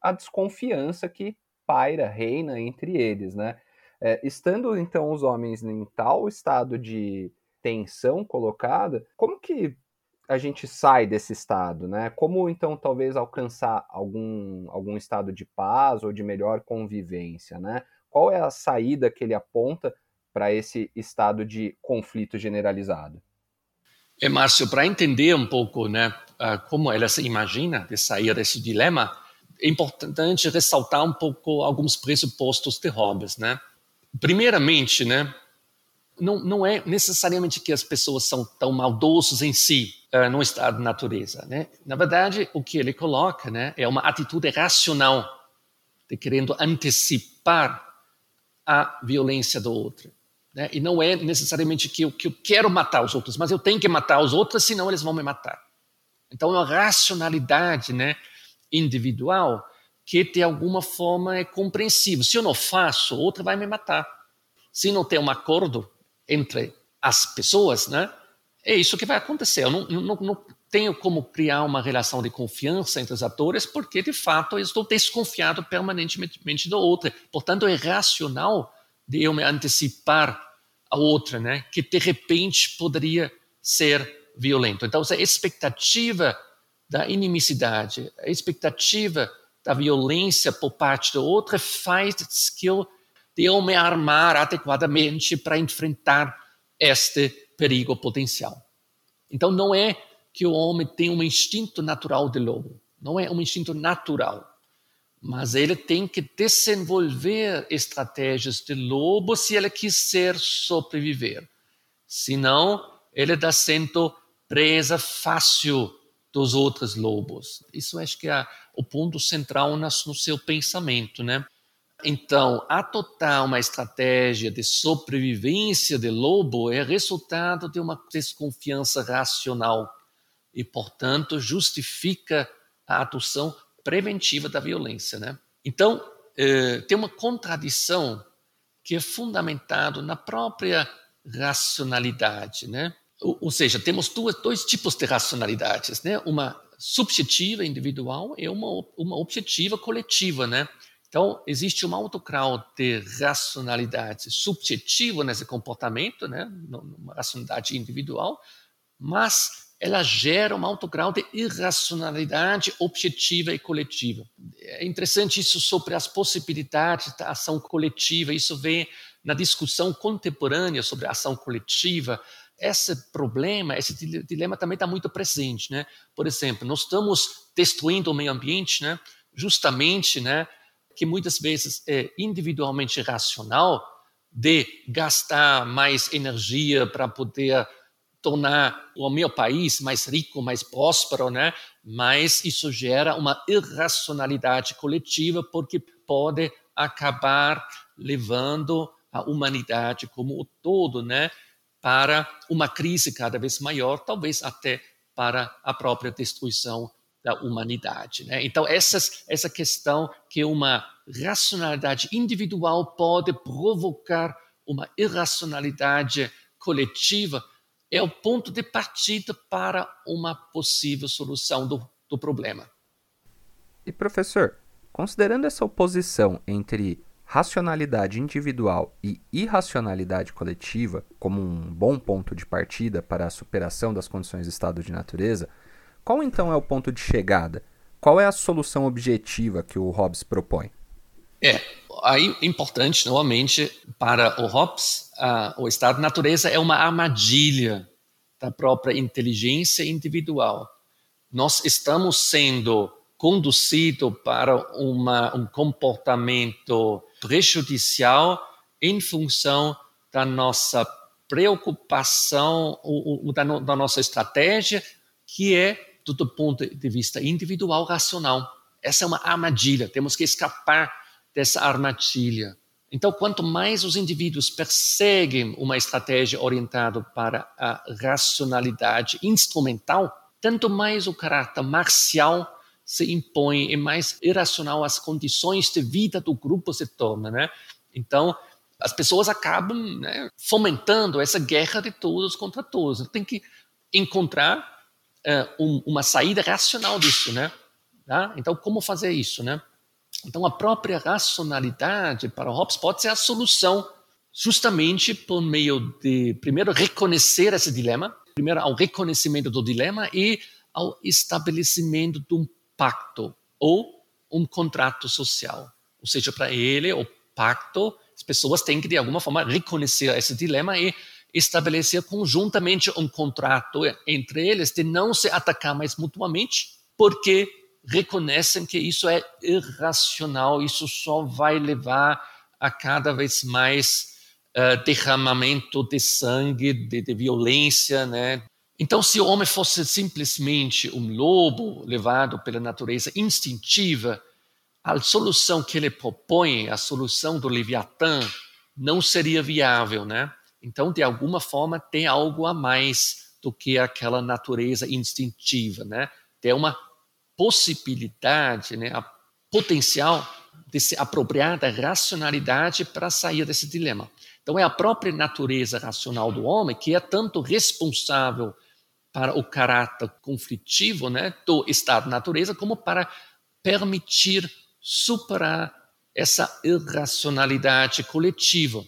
a desconfiança que paira, reina entre eles, né? É, estando então os homens em tal estado de tensão colocada, como que a gente sai desse estado, né? Como então talvez alcançar algum, algum estado de paz ou de melhor convivência, né? Qual é a saída que ele aponta para esse estado de conflito generalizado? É, Márcio, para entender um pouco né, como ela se imagina de sair desse dilema, é importante ressaltar um pouco alguns pressupostos de Hobbes. Né? Primeiramente, né, não, não é necessariamente que as pessoas são tão maldosas em si, uh, no estado de natureza. Né? Na verdade, o que ele coloca né, é uma atitude racional, de querendo antecipar a violência do outro. Né? E não é necessariamente que eu, que eu quero matar os outros, mas eu tenho que matar os outros, senão eles vão me matar. Então, é uma racionalidade né, individual que, de alguma forma, é compreensível. Se eu não faço, outro vai me matar. Se não tem um acordo entre as pessoas, né, é isso que vai acontecer. Eu não, não, não, tenho como criar uma relação de confiança entre os atores, porque de fato eu estou desconfiado permanentemente do outro. Portanto, é racional de eu me antecipar a outra, né? Que de repente poderia ser violento. Então, a expectativa da inimicidade, a expectativa da violência por parte do outro faz que eu, de eu me armar adequadamente para enfrentar este perigo potencial. Então não é que o homem tem um instinto natural de lobo, não é um instinto natural, mas ele tem que desenvolver estratégias de lobo se ele quiser sobreviver. Senão, ele está sendo presa fácil dos outros lobos. Isso acho que é o ponto central no seu pensamento, né? Então, adotar uma estratégia de sobrevivência de lobo é resultado de uma desconfiança racional e, portanto, justifica a adoção preventiva da violência. Né? Então, eh, tem uma contradição que é fundamentada na própria racionalidade. Né? Ou, ou seja, temos duas, dois tipos de racionalidades, né? uma subjetiva individual e uma, uma objetiva coletiva. Né? Então, existe um grau de racionalidade subjetiva nesse comportamento, né, uma racionalidade individual, mas ela gera um alto grau de irracionalidade objetiva e coletiva. É interessante isso sobre as possibilidades da ação coletiva, isso vem na discussão contemporânea sobre a ação coletiva, esse problema, esse dilema também está muito presente, né? Por exemplo, nós estamos destruindo o meio ambiente, né? Justamente, né? Que muitas vezes é individualmente racional de gastar mais energia para poder tornar o meu país mais rico, mais próspero, né? Mas isso gera uma irracionalidade coletiva porque pode acabar levando a humanidade como o todo, né? para uma crise cada vez maior, talvez até para a própria destruição da humanidade. Né? Então, essas, essa questão que uma racionalidade individual pode provocar uma irracionalidade coletiva é o ponto de partida para uma possível solução do, do problema. E professor, considerando essa oposição entre racionalidade individual e irracionalidade coletiva como um bom ponto de partida para a superação das condições do estado de natureza, qual então é o ponto de chegada? Qual é a solução objetiva que o Hobbes propõe? É, aí importante, novamente, para o Hobbes, uh, o estado de natureza é uma armadilha da própria inteligência individual. Nós estamos sendo conduzidos para uma, um comportamento prejudicial em função da nossa preocupação, ou, ou da, da nossa estratégia, que é do ponto de vista individual racional. Essa é uma armadilha, temos que escapar dessa armadilha. Então, quanto mais os indivíduos perseguem uma estratégia orientada para a racionalidade instrumental, tanto mais o caráter marcial se impõe e mais irracional as condições de vida do grupo se torna, né? Então, as pessoas acabam né, fomentando essa guerra de todos contra todos. Tem que encontrar um, uma saída racional disso, né? Tá? Então, como fazer isso, né? Então, a própria racionalidade para Hobbes pode ser a solução, justamente por meio de, primeiro, reconhecer esse dilema, primeiro, ao reconhecimento do dilema e ao estabelecimento de um pacto ou um contrato social. Ou seja, para ele, o pacto, as pessoas têm que, de alguma forma, reconhecer esse dilema e estabelecer conjuntamente um contrato entre eles de não se atacar mais mutuamente, porque reconhecem que isso é irracional, isso só vai levar a cada vez mais uh, derramamento de sangue, de, de violência, né? Então, se o homem fosse simplesmente um lobo levado pela natureza instintiva, a solução que ele propõe, a solução do Leviatã, não seria viável, né? Então, de alguma forma, tem algo a mais do que aquela natureza instintiva, né? Tem uma possibilidade, né? A potencial de se apropriar da racionalidade para sair desse dilema. Então, é a própria natureza racional do homem que é tanto responsável para o caráter conflitivo né, do estado natureza, como para permitir superar essa irracionalidade coletiva.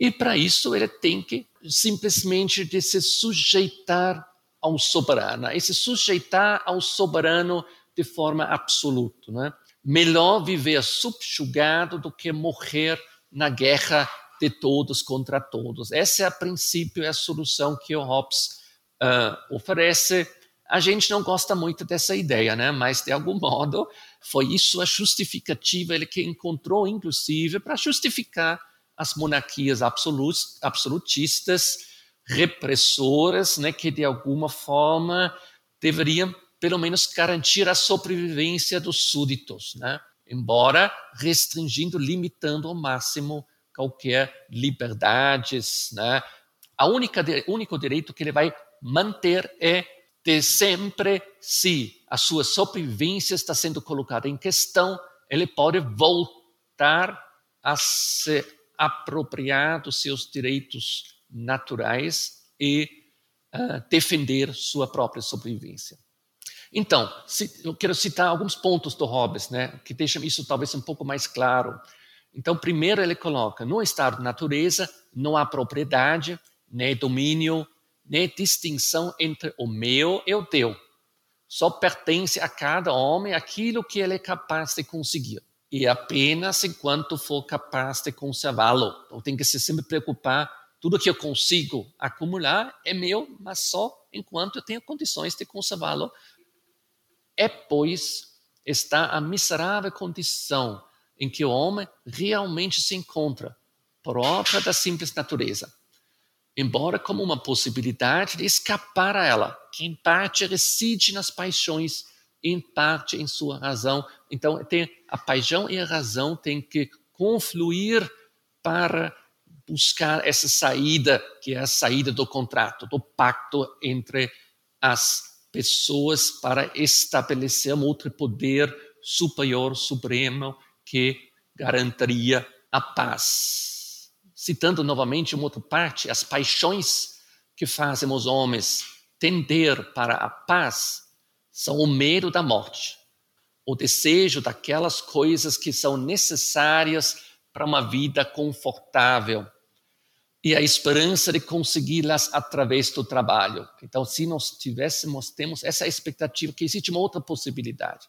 E para isso ele tem que simplesmente de se sujeitar ao soberano, e se sujeitar ao soberano de forma absoluta. Né? Melhor viver subjugado do que morrer na guerra de todos contra todos. Essa é a princípio é a solução que o Hobbes uh, oferece. A gente não gosta muito dessa ideia, né? mas de algum modo foi isso a justificativa ele que encontrou, inclusive, para justificar as monarquias absolutistas, repressoras, né, que de alguma forma deveriam, pelo menos, garantir a sobrevivência dos súditos, né? embora restringindo, limitando ao máximo qualquer liberdades. Né? A única, único direito que ele vai manter é de sempre, se a sua sobrevivência está sendo colocada em questão, ele pode voltar a se apropriar dos seus direitos naturais e uh, defender sua própria sobrevivência. Então, se, eu quero citar alguns pontos do Hobbes, né, que deixam isso talvez um pouco mais claro. Então, primeiro ele coloca, no estado de natureza não há propriedade, nem domínio, nem distinção entre o meu e o teu. Só pertence a cada homem aquilo que ele é capaz de conseguir. E apenas enquanto for capaz de conservá-lo. Então tem que se sempre preocupar. Tudo que eu consigo acumular é meu, mas só enquanto eu tenho condições de conservá-lo. É, pois, está a miserável condição em que o homem realmente se encontra, própria da simples natureza embora como uma possibilidade de escapar a ela, que em parte reside nas paixões, em parte em sua razão. Então, tem, a paixão e a razão têm que confluir para buscar essa saída, que é a saída do contrato, do pacto entre as pessoas para estabelecer um outro poder superior, supremo, que garantiria a paz citando novamente uma outra parte, as paixões que fazem os homens tender para a paz são o medo da morte, o desejo daquelas coisas que são necessárias para uma vida confortável e a esperança de consegui-las através do trabalho. Então, se nós tivéssemos, temos essa expectativa que existe uma outra possibilidade.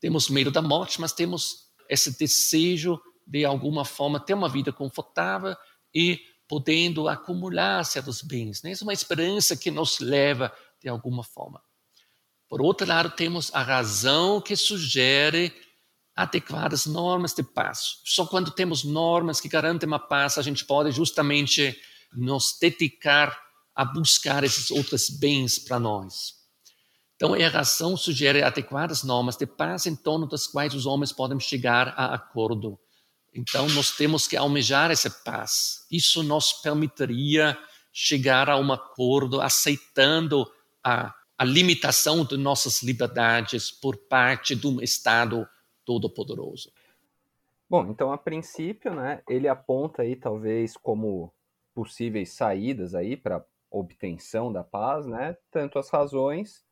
Temos medo da morte, mas temos esse desejo de alguma forma, ter uma vida confortável e podendo acumular certos bens. Né? Isso é uma esperança que nos leva de alguma forma. Por outro lado, temos a razão que sugere adequadas normas de paz. Só quando temos normas que garantem uma paz, a gente pode justamente nos dedicar a buscar esses outros bens para nós. Então, a razão sugere adequadas normas de paz em torno das quais os homens podem chegar a acordo. Então, nós temos que almejar essa paz. Isso nos permitiria chegar a um acordo aceitando a, a limitação de nossas liberdades por parte de um Estado todo-poderoso. Bom, então, a princípio, né, ele aponta aí talvez como possíveis saídas aí para obtenção da paz, né, tanto as razões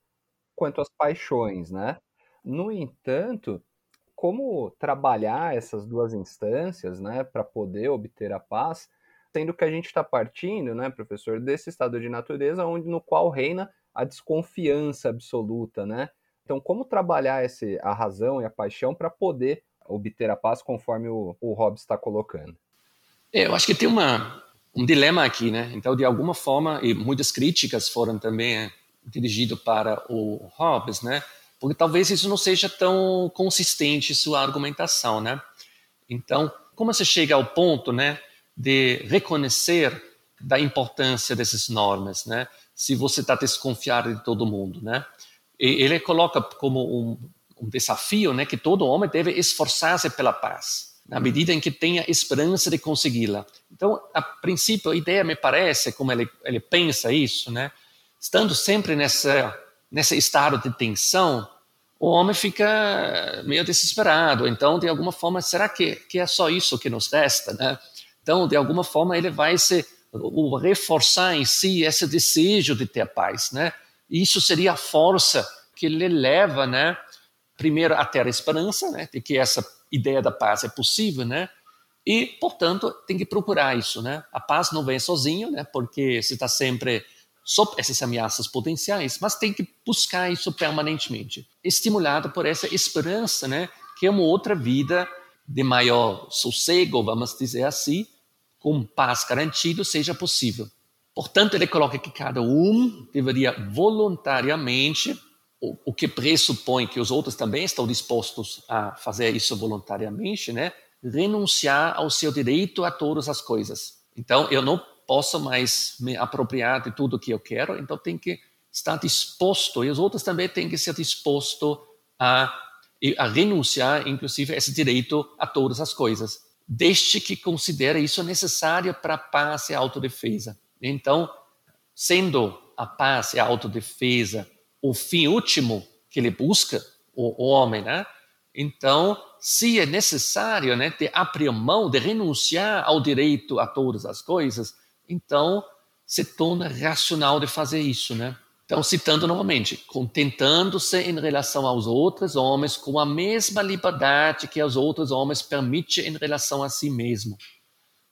quanto as paixões, né? No entanto, como trabalhar essas duas instâncias, né, para poder obter a paz, sendo que a gente está partindo, né, professor, desse estado de natureza onde no qual reina a desconfiança absoluta, né? Então, como trabalhar esse, a razão e a paixão para poder obter a paz, conforme o, o Hobbes está colocando? É, eu acho que tem uma, um dilema aqui, né? Então, de alguma forma, e muitas críticas foram também é, dirigidas para o Hobbes, né? porque talvez isso não seja tão consistente sua argumentação, né? Então, como você chega ao ponto, né, de reconhecer da importância dessas normas, né? Se você está desconfiado de todo mundo, né? E ele coloca como um, um desafio, né, que todo homem deve esforçar-se pela paz, na medida em que tenha esperança de consegui-la. Então, a princípio, a ideia me parece, como ele, ele pensa isso, né? Estando sempre nessa nesse estado de tensão, o homem fica meio desesperado. Então, de alguma forma, será que, que é só isso que nos resta? Né? Então, de alguma forma, ele vai se o reforçar em si esse desejo de ter paz, né? Isso seria a força que ele leva, né? Primeiro a ter a esperança, né? De que essa ideia da paz é possível, né? E, portanto, tem que procurar isso, né? A paz não vem sozinho, né? Porque você está sempre sob essas ameaças potenciais, mas tem que buscar isso permanentemente, estimulado por essa esperança, né, que é uma outra vida de maior sossego, vamos dizer assim, com paz garantido seja possível. Portanto, ele coloca que cada um deveria voluntariamente, o, o que pressupõe que os outros também estão dispostos a fazer isso voluntariamente, né, renunciar ao seu direito a todas as coisas. Então, eu não posso mais me apropriar de tudo que eu quero, então tem que estar disposto, e os outros também têm que ser dispostos a, a renunciar, inclusive, esse direito a todas as coisas, desde que considere isso necessário para a paz e a autodefesa. Então, sendo a paz e a autodefesa o fim último que ele busca, o, o homem, né? Então, se é necessário né, de abrir mão, de renunciar ao direito a todas as coisas, então se torna racional de fazer isso, né? Então, citando novamente, contentando-se em relação aos outros homens com a mesma liberdade que os outros homens permitem em relação a si mesmo.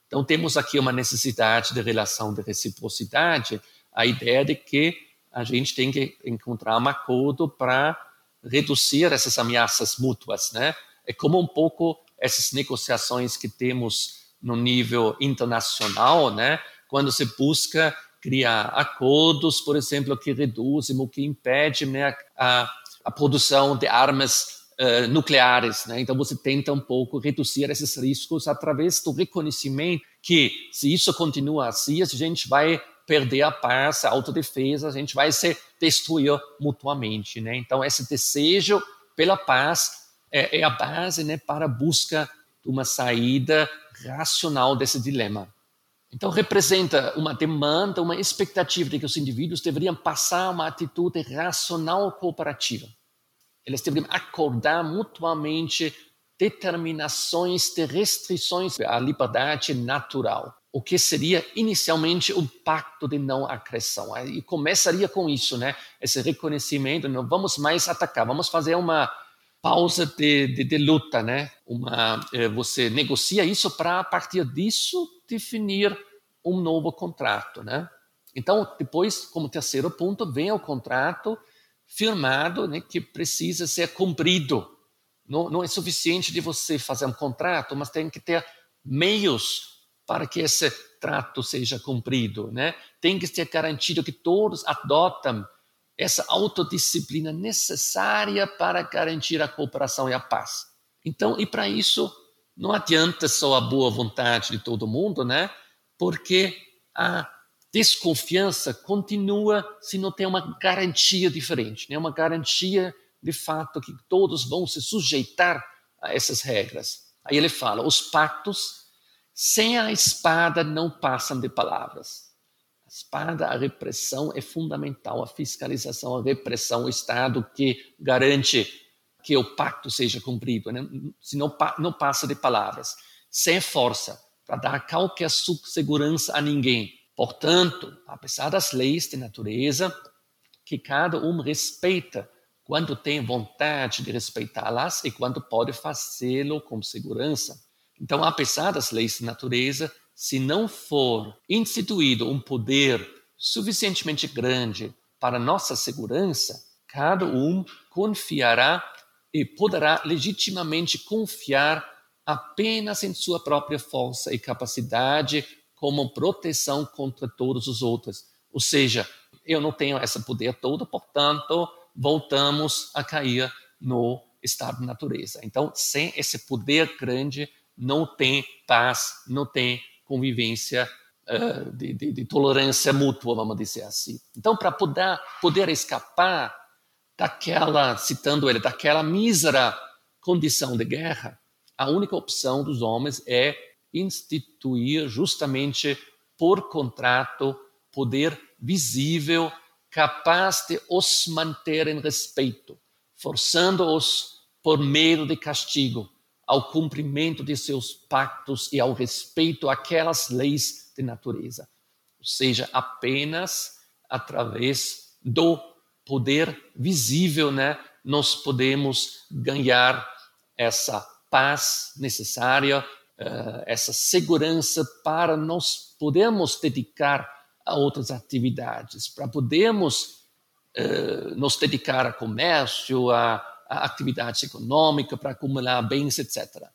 Então, temos aqui uma necessidade de relação de reciprocidade, a ideia de que a gente tem que encontrar um acordo para reduzir essas ameaças mútuas, né? É como um pouco essas negociações que temos no nível internacional, né? Quando se busca criar acordos, por exemplo, que reduzem ou que impedem né, a, a produção de armas uh, nucleares. Né? Então, você tenta um pouco reduzir esses riscos através do reconhecimento que, se isso continua assim, a gente vai perder a paz, a autodefesa, a gente vai se destruir mutuamente. Né? Então, esse desejo pela paz é, é a base né, para a busca de uma saída racional desse dilema. Então, representa uma demanda, uma expectativa de que os indivíduos deveriam passar uma atitude racional cooperativa. Eles deveriam acordar mutuamente determinações de restrições à liberdade natural, o que seria inicialmente um pacto de não agressão. E começaria com isso, né? Esse reconhecimento, não vamos mais atacar, vamos fazer uma pausa de, de, de luta, né? Uma, eh, você negocia isso para a partir disso definir um novo contrato, né? Então, depois, como terceiro ponto, vem o contrato firmado, né, que precisa ser cumprido. Não, não é suficiente de você fazer um contrato, mas tem que ter meios para que esse trato seja cumprido, né? Tem que ser garantido que todos adotam essa autodisciplina necessária para garantir a cooperação e a paz. Então, e para isso não adianta só a boa vontade de todo mundo, né? Porque a desconfiança continua se não tem uma garantia diferente, né? Uma garantia de fato que todos vão se sujeitar a essas regras. Aí ele fala: os pactos sem a espada não passam de palavras. A espada, a repressão é fundamental, a fiscalização, a repressão, o Estado que garante que o pacto seja cumprido, né? se não, não passa de palavras, sem força, para dar qualquer segurança a ninguém. Portanto, apesar das leis de natureza, que cada um respeita quando tem vontade de respeitá-las e quando pode fazê-lo com segurança. Então, apesar das leis de natureza, se não for instituído um poder suficientemente grande para nossa segurança, cada um confiará e poderá legitimamente confiar apenas em sua própria força e capacidade como proteção contra todos os outros. Ou seja, eu não tenho esse poder todo, portanto, voltamos a cair no estado de natureza. Então, sem esse poder grande, não tem paz, não tem convivência uh, de, de, de, tolerância mútua, vamos dizer assim. Então, para poder, poder escapar daquela, citando ele, daquela mísera condição de guerra, a única opção dos homens é instituir justamente por contrato poder visível capaz de os manter em respeito, forçando-os por medo de castigo ao cumprimento de seus pactos e ao respeito àquelas leis de natureza. Ou seja, apenas através do poder visível, né, nós podemos ganhar essa paz necessária, uh, essa segurança para nós podermos dedicar a outras atividades, para podermos uh, nos dedicar a comércio, a atividade econômica, para acumular bens, etc.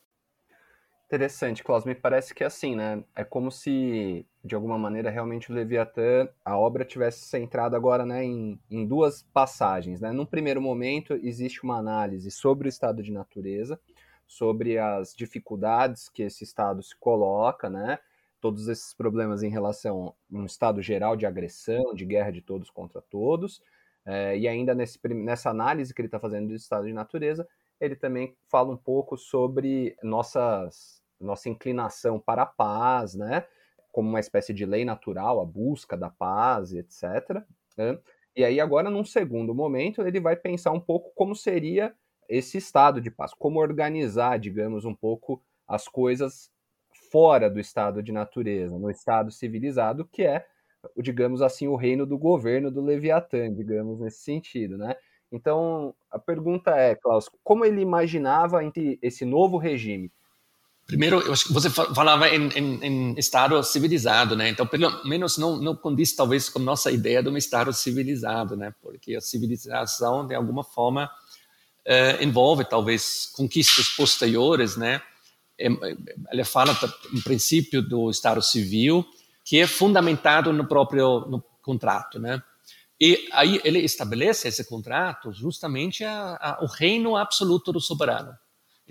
Interessante, Klaus. Me parece que é assim, né? É como se, de alguma maneira, realmente o Leviatã, a obra tivesse centrado agora né, em, em duas passagens. Né? Num primeiro momento, existe uma análise sobre o estado de natureza, sobre as dificuldades que esse estado se coloca, né? Todos esses problemas em relação a um estado geral de agressão, de guerra de todos contra todos, é, e ainda nesse, nessa análise que ele está fazendo do estado de natureza, ele também fala um pouco sobre nossas, nossa inclinação para a paz, né? como uma espécie de lei natural, a busca da paz, etc. Né? E aí, agora, num segundo momento, ele vai pensar um pouco como seria esse estado de paz, como organizar, digamos, um pouco as coisas fora do estado de natureza, no estado civilizado, que é digamos assim, o reino do governo do Leviatã, digamos, nesse sentido, né? Então, a pergunta é, Klaus, como ele imaginava esse novo regime? Primeiro, eu acho que você falava em, em, em, estado civilizado, né? Então, pelo menos não, não condiz talvez com nossa ideia de um estado civilizado, né? Porque a civilização, de alguma forma, eh, envolve talvez conquistas posteriores, né? Ele fala um princípio do estado civil que é fundamentado no próprio no contrato, né? E aí ele estabelece esse contrato justamente a, a, o reino absoluto do soberano.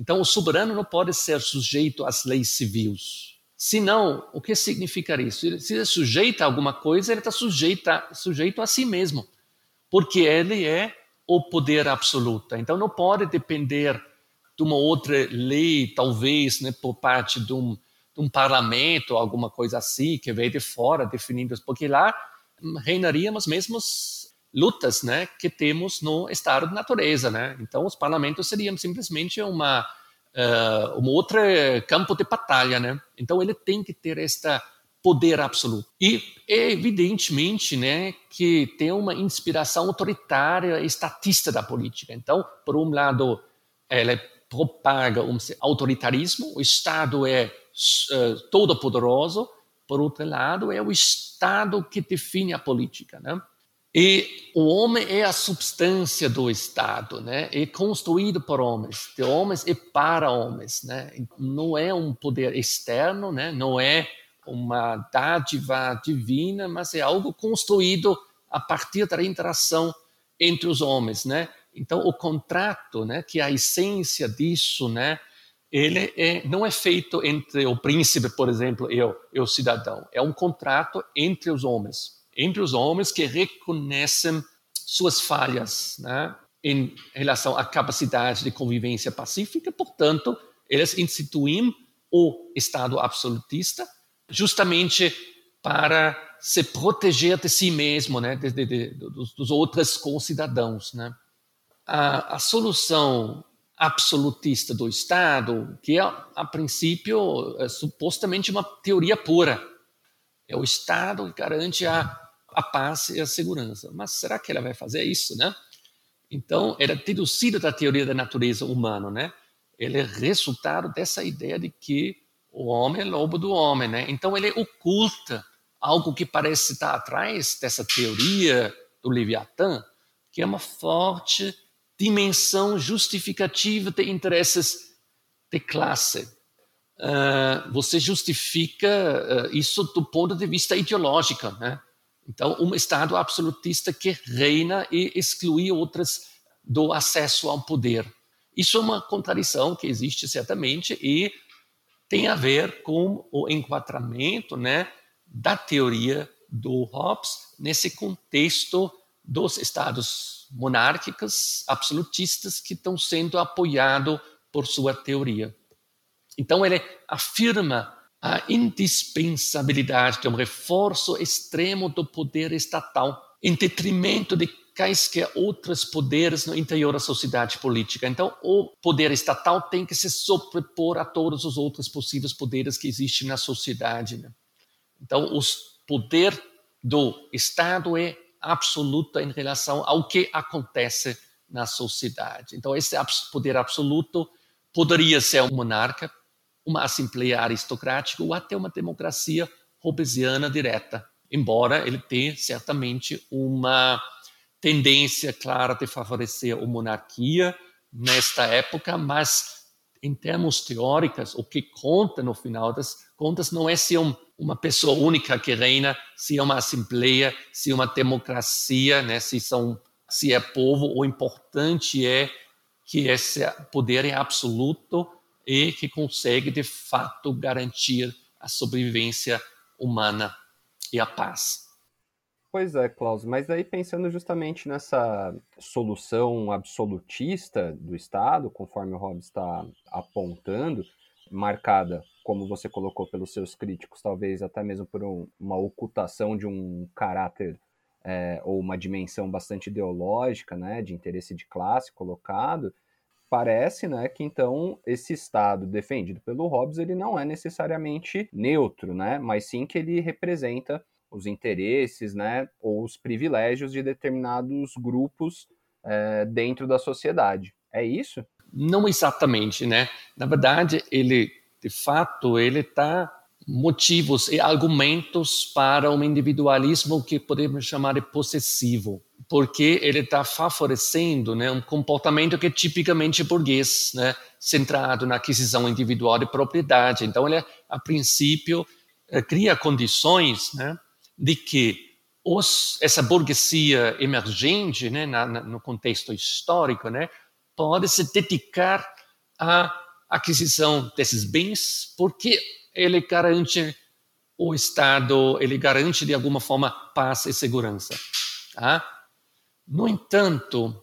Então, o soberano não pode ser sujeito às leis civis. Senão, o que significa isso? Se ele é sujeito a alguma coisa, ele está sujeito, a si mesmo, porque ele é o poder absoluto. Então, não pode depender de uma outra lei, talvez, né, por parte de um, de um parlamento, alguma coisa assim, que veio de fora definindo, porque lá reinariam as mesmas lutas né, que temos no estado de natureza. Né? Então, os parlamentos seriam simplesmente uma, uh, um outro campo de batalha. Né? Então, ele tem que ter este poder absoluto. E, evidentemente, né, que tem uma inspiração autoritária estatista da política. Então, por um lado, ela propaga um autoritarismo, o Estado é uh, todo poderoso, por outro lado, é o Estado que define a política. Né? E o homem é a substância do Estado, né? É construído por homens, de homens e para homens, né? Não é um poder externo, né? Não é uma dádiva divina, mas é algo construído a partir da interação entre os homens, né? Então o contrato, né? Que é a essência disso, né? Ele é, não é feito entre o príncipe, por exemplo, e o, e o cidadão. É um contrato entre os homens entre os homens que reconhecem suas falhas né, em relação à capacidade de convivência pacífica, portanto, eles instituem o Estado absolutista justamente para se proteger de si mesmo, né, de, de, de, dos, dos, outros concidadãos. Né. A, a, solução absolutista do Estado, que é, a princípio, é supostamente uma teoria pura, é o Estado que garante a a paz e a segurança. Mas será que ela vai fazer isso, né? Então, era deduzido da teoria da natureza humana, né? Ele é resultado dessa ideia de que o homem é lobo do homem, né? Então, ele oculta algo que parece estar atrás dessa teoria do Leviatã, que é uma forte dimensão justificativa de interesses de classe. Uh, você justifica uh, isso do ponto de vista ideológico, né? Então, um Estado absolutista que reina e exclui outras do acesso ao poder. Isso é uma contradição que existe certamente e tem a ver com o enquadramento né, da teoria do Hobbes nesse contexto dos estados monárquicos absolutistas que estão sendo apoiados por sua teoria. Então ele afirma a indispensabilidade de um reforço extremo do poder estatal, em detrimento de quaisquer outros poderes no interior da sociedade política. Então, o poder estatal tem que se sobrepor a todos os outros possíveis poderes que existem na sociedade. Né? Então, o poder do Estado é absoluto em relação ao que acontece na sociedade. Então, esse poder absoluto poderia ser um monarca, uma assembleia aristocrática ou até uma democracia hobbesiana direta, embora ele tenha certamente uma tendência clara de favorecer a monarquia nesta época, mas em termos teóricos, o que conta no final das contas não é se um, uma pessoa única que reina, se é uma assembleia, se é uma democracia, né, se são se é povo, o importante é que esse poder é absoluto e que consegue, de fato, garantir a sobrevivência humana e a paz. Pois é, Klaus, mas aí pensando justamente nessa solução absolutista do Estado, conforme o Hobbes está apontando, marcada, como você colocou pelos seus críticos, talvez até mesmo por um, uma ocultação de um caráter é, ou uma dimensão bastante ideológica, né, de interesse de classe colocado, parece, né, que então esse Estado defendido pelo Hobbes ele não é necessariamente neutro, né, mas sim que ele representa os interesses, né, ou os privilégios de determinados grupos é, dentro da sociedade. É isso? Não exatamente, né? Na verdade, ele de fato, ele está motivos e argumentos para um individualismo que podemos chamar de possessivo, porque ele está favorecendo né, um comportamento que é tipicamente burguês, né, centrado na aquisição individual de propriedade. Então, ele, a princípio, eh, cria condições né, de que os, essa burguesia emergente, né, na, na, no contexto histórico, né, pode se dedicar à aquisição desses bens, porque ele garante o Estado, ele garante de alguma forma paz e segurança. Tá? No entanto,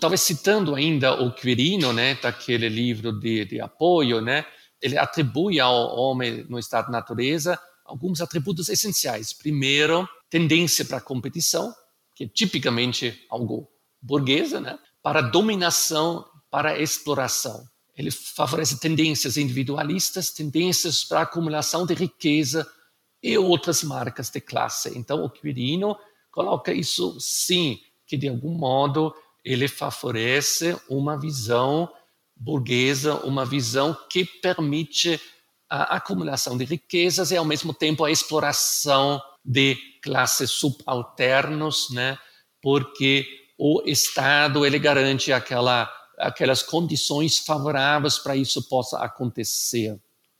talvez citando ainda o Quirino, né, daquele livro de, de apoio, né, ele atribui ao homem no estado de natureza alguns atributos essenciais. Primeiro, tendência para competição, que é tipicamente algo burguesa, né? para dominação, para exploração. Ele favorece tendências individualistas, tendências para acumulação de riqueza e outras marcas de classe. Então, o Quirino coloca isso, sim, que de algum modo ele favorece uma visão burguesa, uma visão que permite a acumulação de riquezas e, ao mesmo tempo, a exploração de classes subalternos, né? porque o Estado ele garante aquela, aquelas condições favoráveis para isso possa acontecer.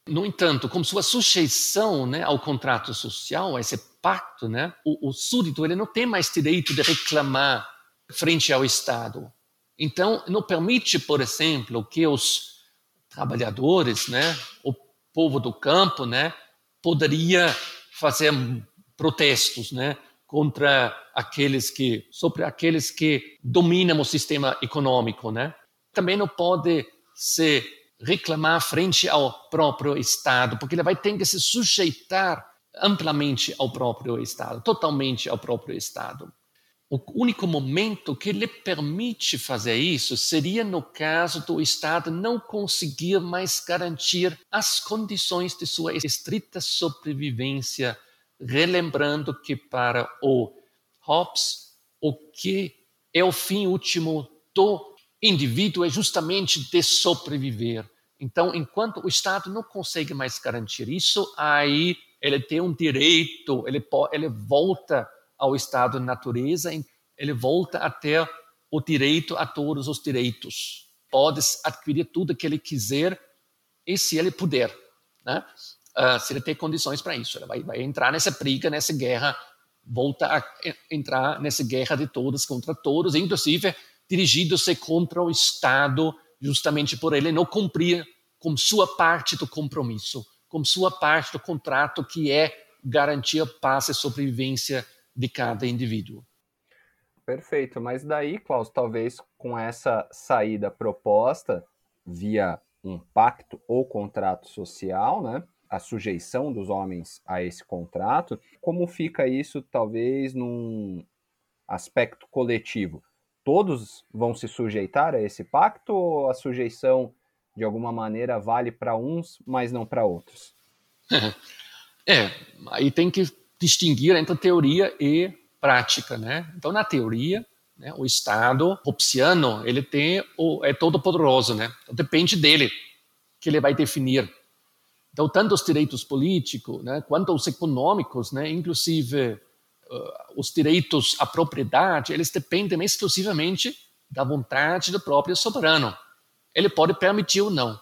No entanto, como sua sujeição né, ao contrato social, a esse pacto, né, o, o súdito ele não tem mais direito de reclamar frente ao Estado. Então, não permite, por exemplo, que os trabalhadores, né, o povo do campo, né, poderia fazer protestos, né, contra aqueles que sobre aqueles que dominam o sistema econômico, né? Também não pode se reclamar frente ao próprio Estado, porque ele vai ter que se sujeitar amplamente ao próprio Estado, totalmente ao próprio Estado. O único momento que lhe permite fazer isso seria no caso do Estado não conseguir mais garantir as condições de sua estrita sobrevivência, relembrando que para o Hobbes, o que é o fim último do indivíduo é justamente de sobreviver. Então, enquanto o Estado não consegue mais garantir isso, aí ele tem um direito, ele, ele volta ao estado de natureza, ele volta a ter o direito a todos os direitos. Pode adquirir tudo que ele quiser e se ele puder, né? Uh, se ele tem condições para isso, ele vai, vai, entrar nessa briga, nessa guerra, volta a entrar nessa guerra de todos contra todos, inclusive dirigindo-se contra o Estado, justamente por ele não cumprir com sua parte do compromisso, com sua parte do contrato, que é garantir paz e sobrevivência de cada indivíduo. Perfeito, mas daí, Klaus, talvez com essa saída proposta via um pacto ou contrato social, né? A sujeição dos homens a esse contrato, como fica isso talvez num aspecto coletivo? Todos vão se sujeitar a esse pacto ou a sujeição de alguma maneira vale para uns, mas não para outros? É, aí tem que distinguir entre teoria e prática, né? Então, na teoria, né, o Estado hobbesiano, ele tem o, é todo poderoso, né? Então, depende dele que ele vai definir. Então, tanto os direitos políticos, né, quanto os econômicos, né, inclusive uh, os direitos à propriedade, eles dependem exclusivamente da vontade do próprio soberano. Ele pode permitir ou não.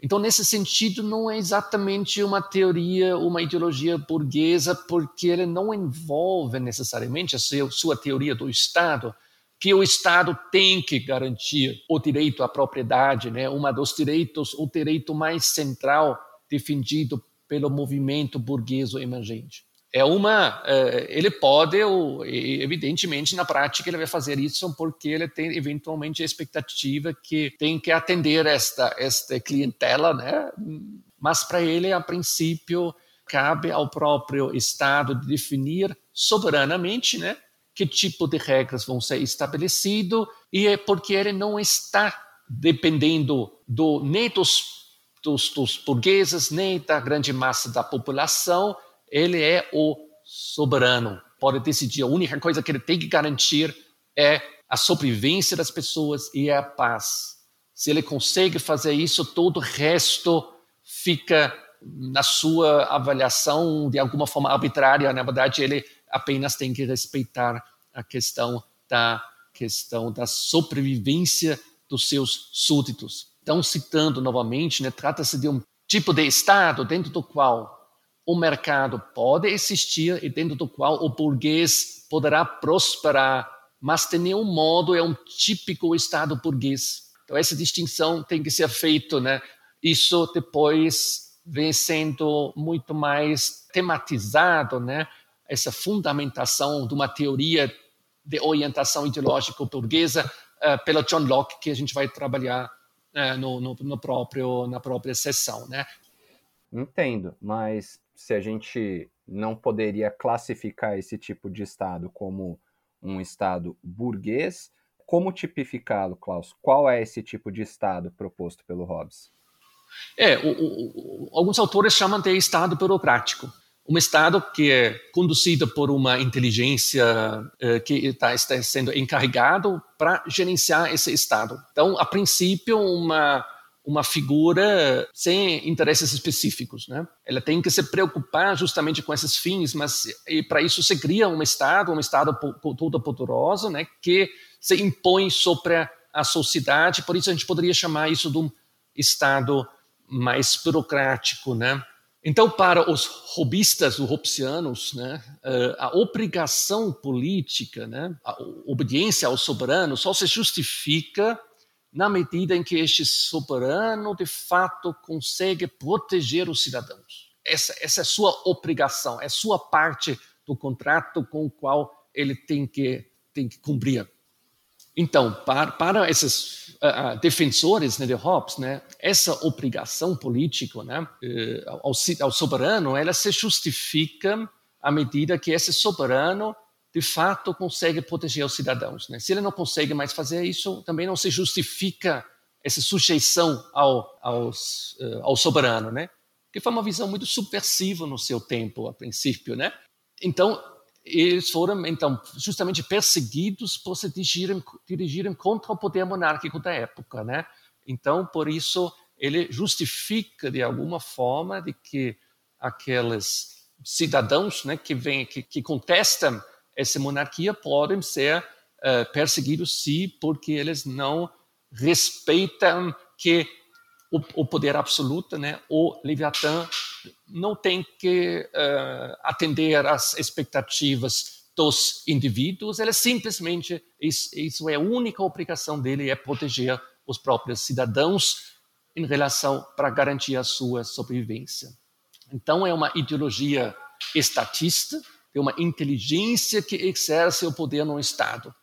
Então, nesse sentido, não é exatamente uma teoria, uma ideologia burguesa, porque ele não envolve necessariamente a sua teoria do Estado, que o Estado tem que garantir o direito à propriedade, né? um dos direitos, o direito mais central defendido pelo movimento burguês emergente é uma. É, ele pode, evidentemente, na prática, ele vai fazer isso porque ele tem eventualmente a expectativa que tem que atender esta, esta clientela, né? Mas para ele, a princípio, cabe ao próprio Estado definir soberanamente, né? Que tipo de regras vão ser estabelecido e é porque ele não está dependendo do nem dos, dos, dos burgueses nem da grande massa da população ele é o soberano, pode decidir. A única coisa que ele tem que garantir é a sobrevivência das pessoas e a paz. Se ele consegue fazer isso, todo o resto fica na sua avaliação de alguma forma arbitrária. Na verdade, ele apenas tem que respeitar a questão da questão da sobrevivência dos seus súditos. Então, citando novamente, né, trata-se de um tipo de Estado dentro do qual o mercado pode existir e dentro do qual o burguês poderá prosperar, mas de nenhum modo é um típico Estado burguês. Então, essa distinção tem que ser feita. Né? Isso depois vem sendo muito mais tematizado, né? essa fundamentação de uma teoria de orientação ideológica burguesa uh, pela John Locke, que a gente vai trabalhar uh, no, no, no, próprio, na própria sessão. Né? Entendo, mas se a gente não poderia classificar esse tipo de Estado como um Estado burguês, como tipificá-lo, Klaus? Qual é esse tipo de Estado proposto pelo Hobbes? É, o, o, alguns autores chamam de Estado burocrático um Estado que é conduzido por uma inteligência uh, que está, está, sendo encarregado para gerenciar esse Estado. Então, a princípio, uma uma figura sem interesses específicos, né? Ela tem que se preocupar justamente com esses fins, mas para isso se cria um Estado, um Estado todo poderoso, né? Que se impõe sobre a sociedade. Por isso a gente poderia chamar isso de um Estado mais burocrático, né? Então, para os robistas, os hobbesianos, né, eh, a obrigação política, né, a obediência ao soberano só se justifica na medida em que este soberano, de fato, consegue proteger os cidadãos. Essa, essa é sua obrigação, é sua parte do contrato com o qual ele tem que, tem que cumprir. Então, para, para esses uh, defensores né, de Hobbes, né, essa obrigação política né, uh, ao, ao, soberano, ela se justifica à medida que esse soberano, de fato, consegue proteger os cidadãos. Né? Se ele não consegue mais fazer isso, também não se justifica essa sujeição ao, aos, uh, ao soberano, né? que foi uma visão muito subversiva no seu tempo, a princípio. Né? Então, eles foram, então, justamente perseguidos por se dirigirem, dirigirem contra o poder monárquico da época, né? Então, por isso, ele justifica, de alguma forma, de que aqueles cidadãos né, que, vem, que, que contestam essa monarquia podem ser uh, perseguidos, sim, porque eles não respeitam que o, o poder absoluto, né, o Leviatã não tem que uh, atender às expectativas dos indivíduos, ele simplesmente, isso, isso, é a única obrigação dele, é proteger os próprios cidadãos em relação para garantir a sua sobrevivência. Então é uma ideologia estatista, é uma inteligência que exerce o poder no Estado.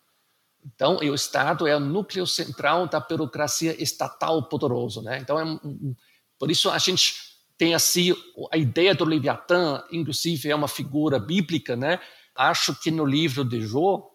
Então, o Estado é o núcleo central da burocracia estatal poderoso, né? Então, é um, por isso a gente tem assim a ideia do Leviatã, inclusive é uma figura bíblica, né? Acho que no livro de Jó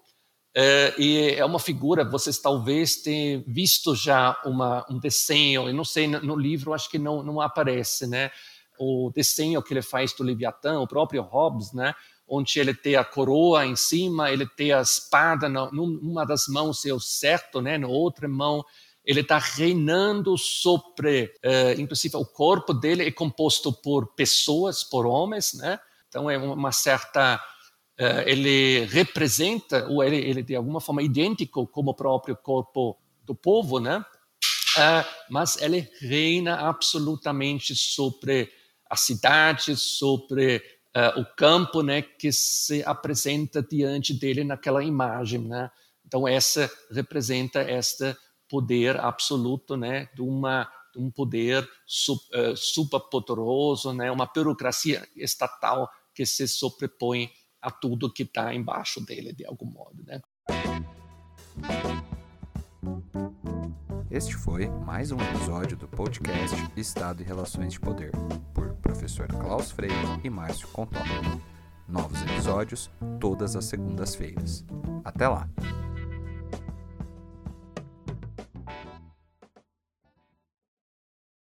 é, é uma figura, vocês talvez tenham visto já uma, um desenho, eu não sei, no livro acho que não, não aparece, né? O desenho que ele faz do Leviatã, o próprio Hobbes, né? Onde ele tem a coroa em cima, ele tem a espada numa das mãos, o certo, né? na outra mão ele está reinando sobre, uh, inclusive o corpo dele é composto por pessoas, por homens, né? Então é uma certa, uh, ele representa ou ele, ele de alguma forma idêntico como o próprio corpo do povo, né? Uh, mas ele reina absolutamente sobre a cidade, sobre uh, o campo né, que se apresenta diante dele naquela imagem. Né? Então, essa representa este poder absoluto né, de, uma, de um poder uh, superpoderoso, né, uma burocracia estatal que se sobrepõe a tudo que está embaixo dele, de algum modo. Né? Este foi mais um episódio do podcast Estado e Relações de Poder, por professor Klaus Freire e Márcio Contola. Novos episódios todas as segundas-feiras. Até lá!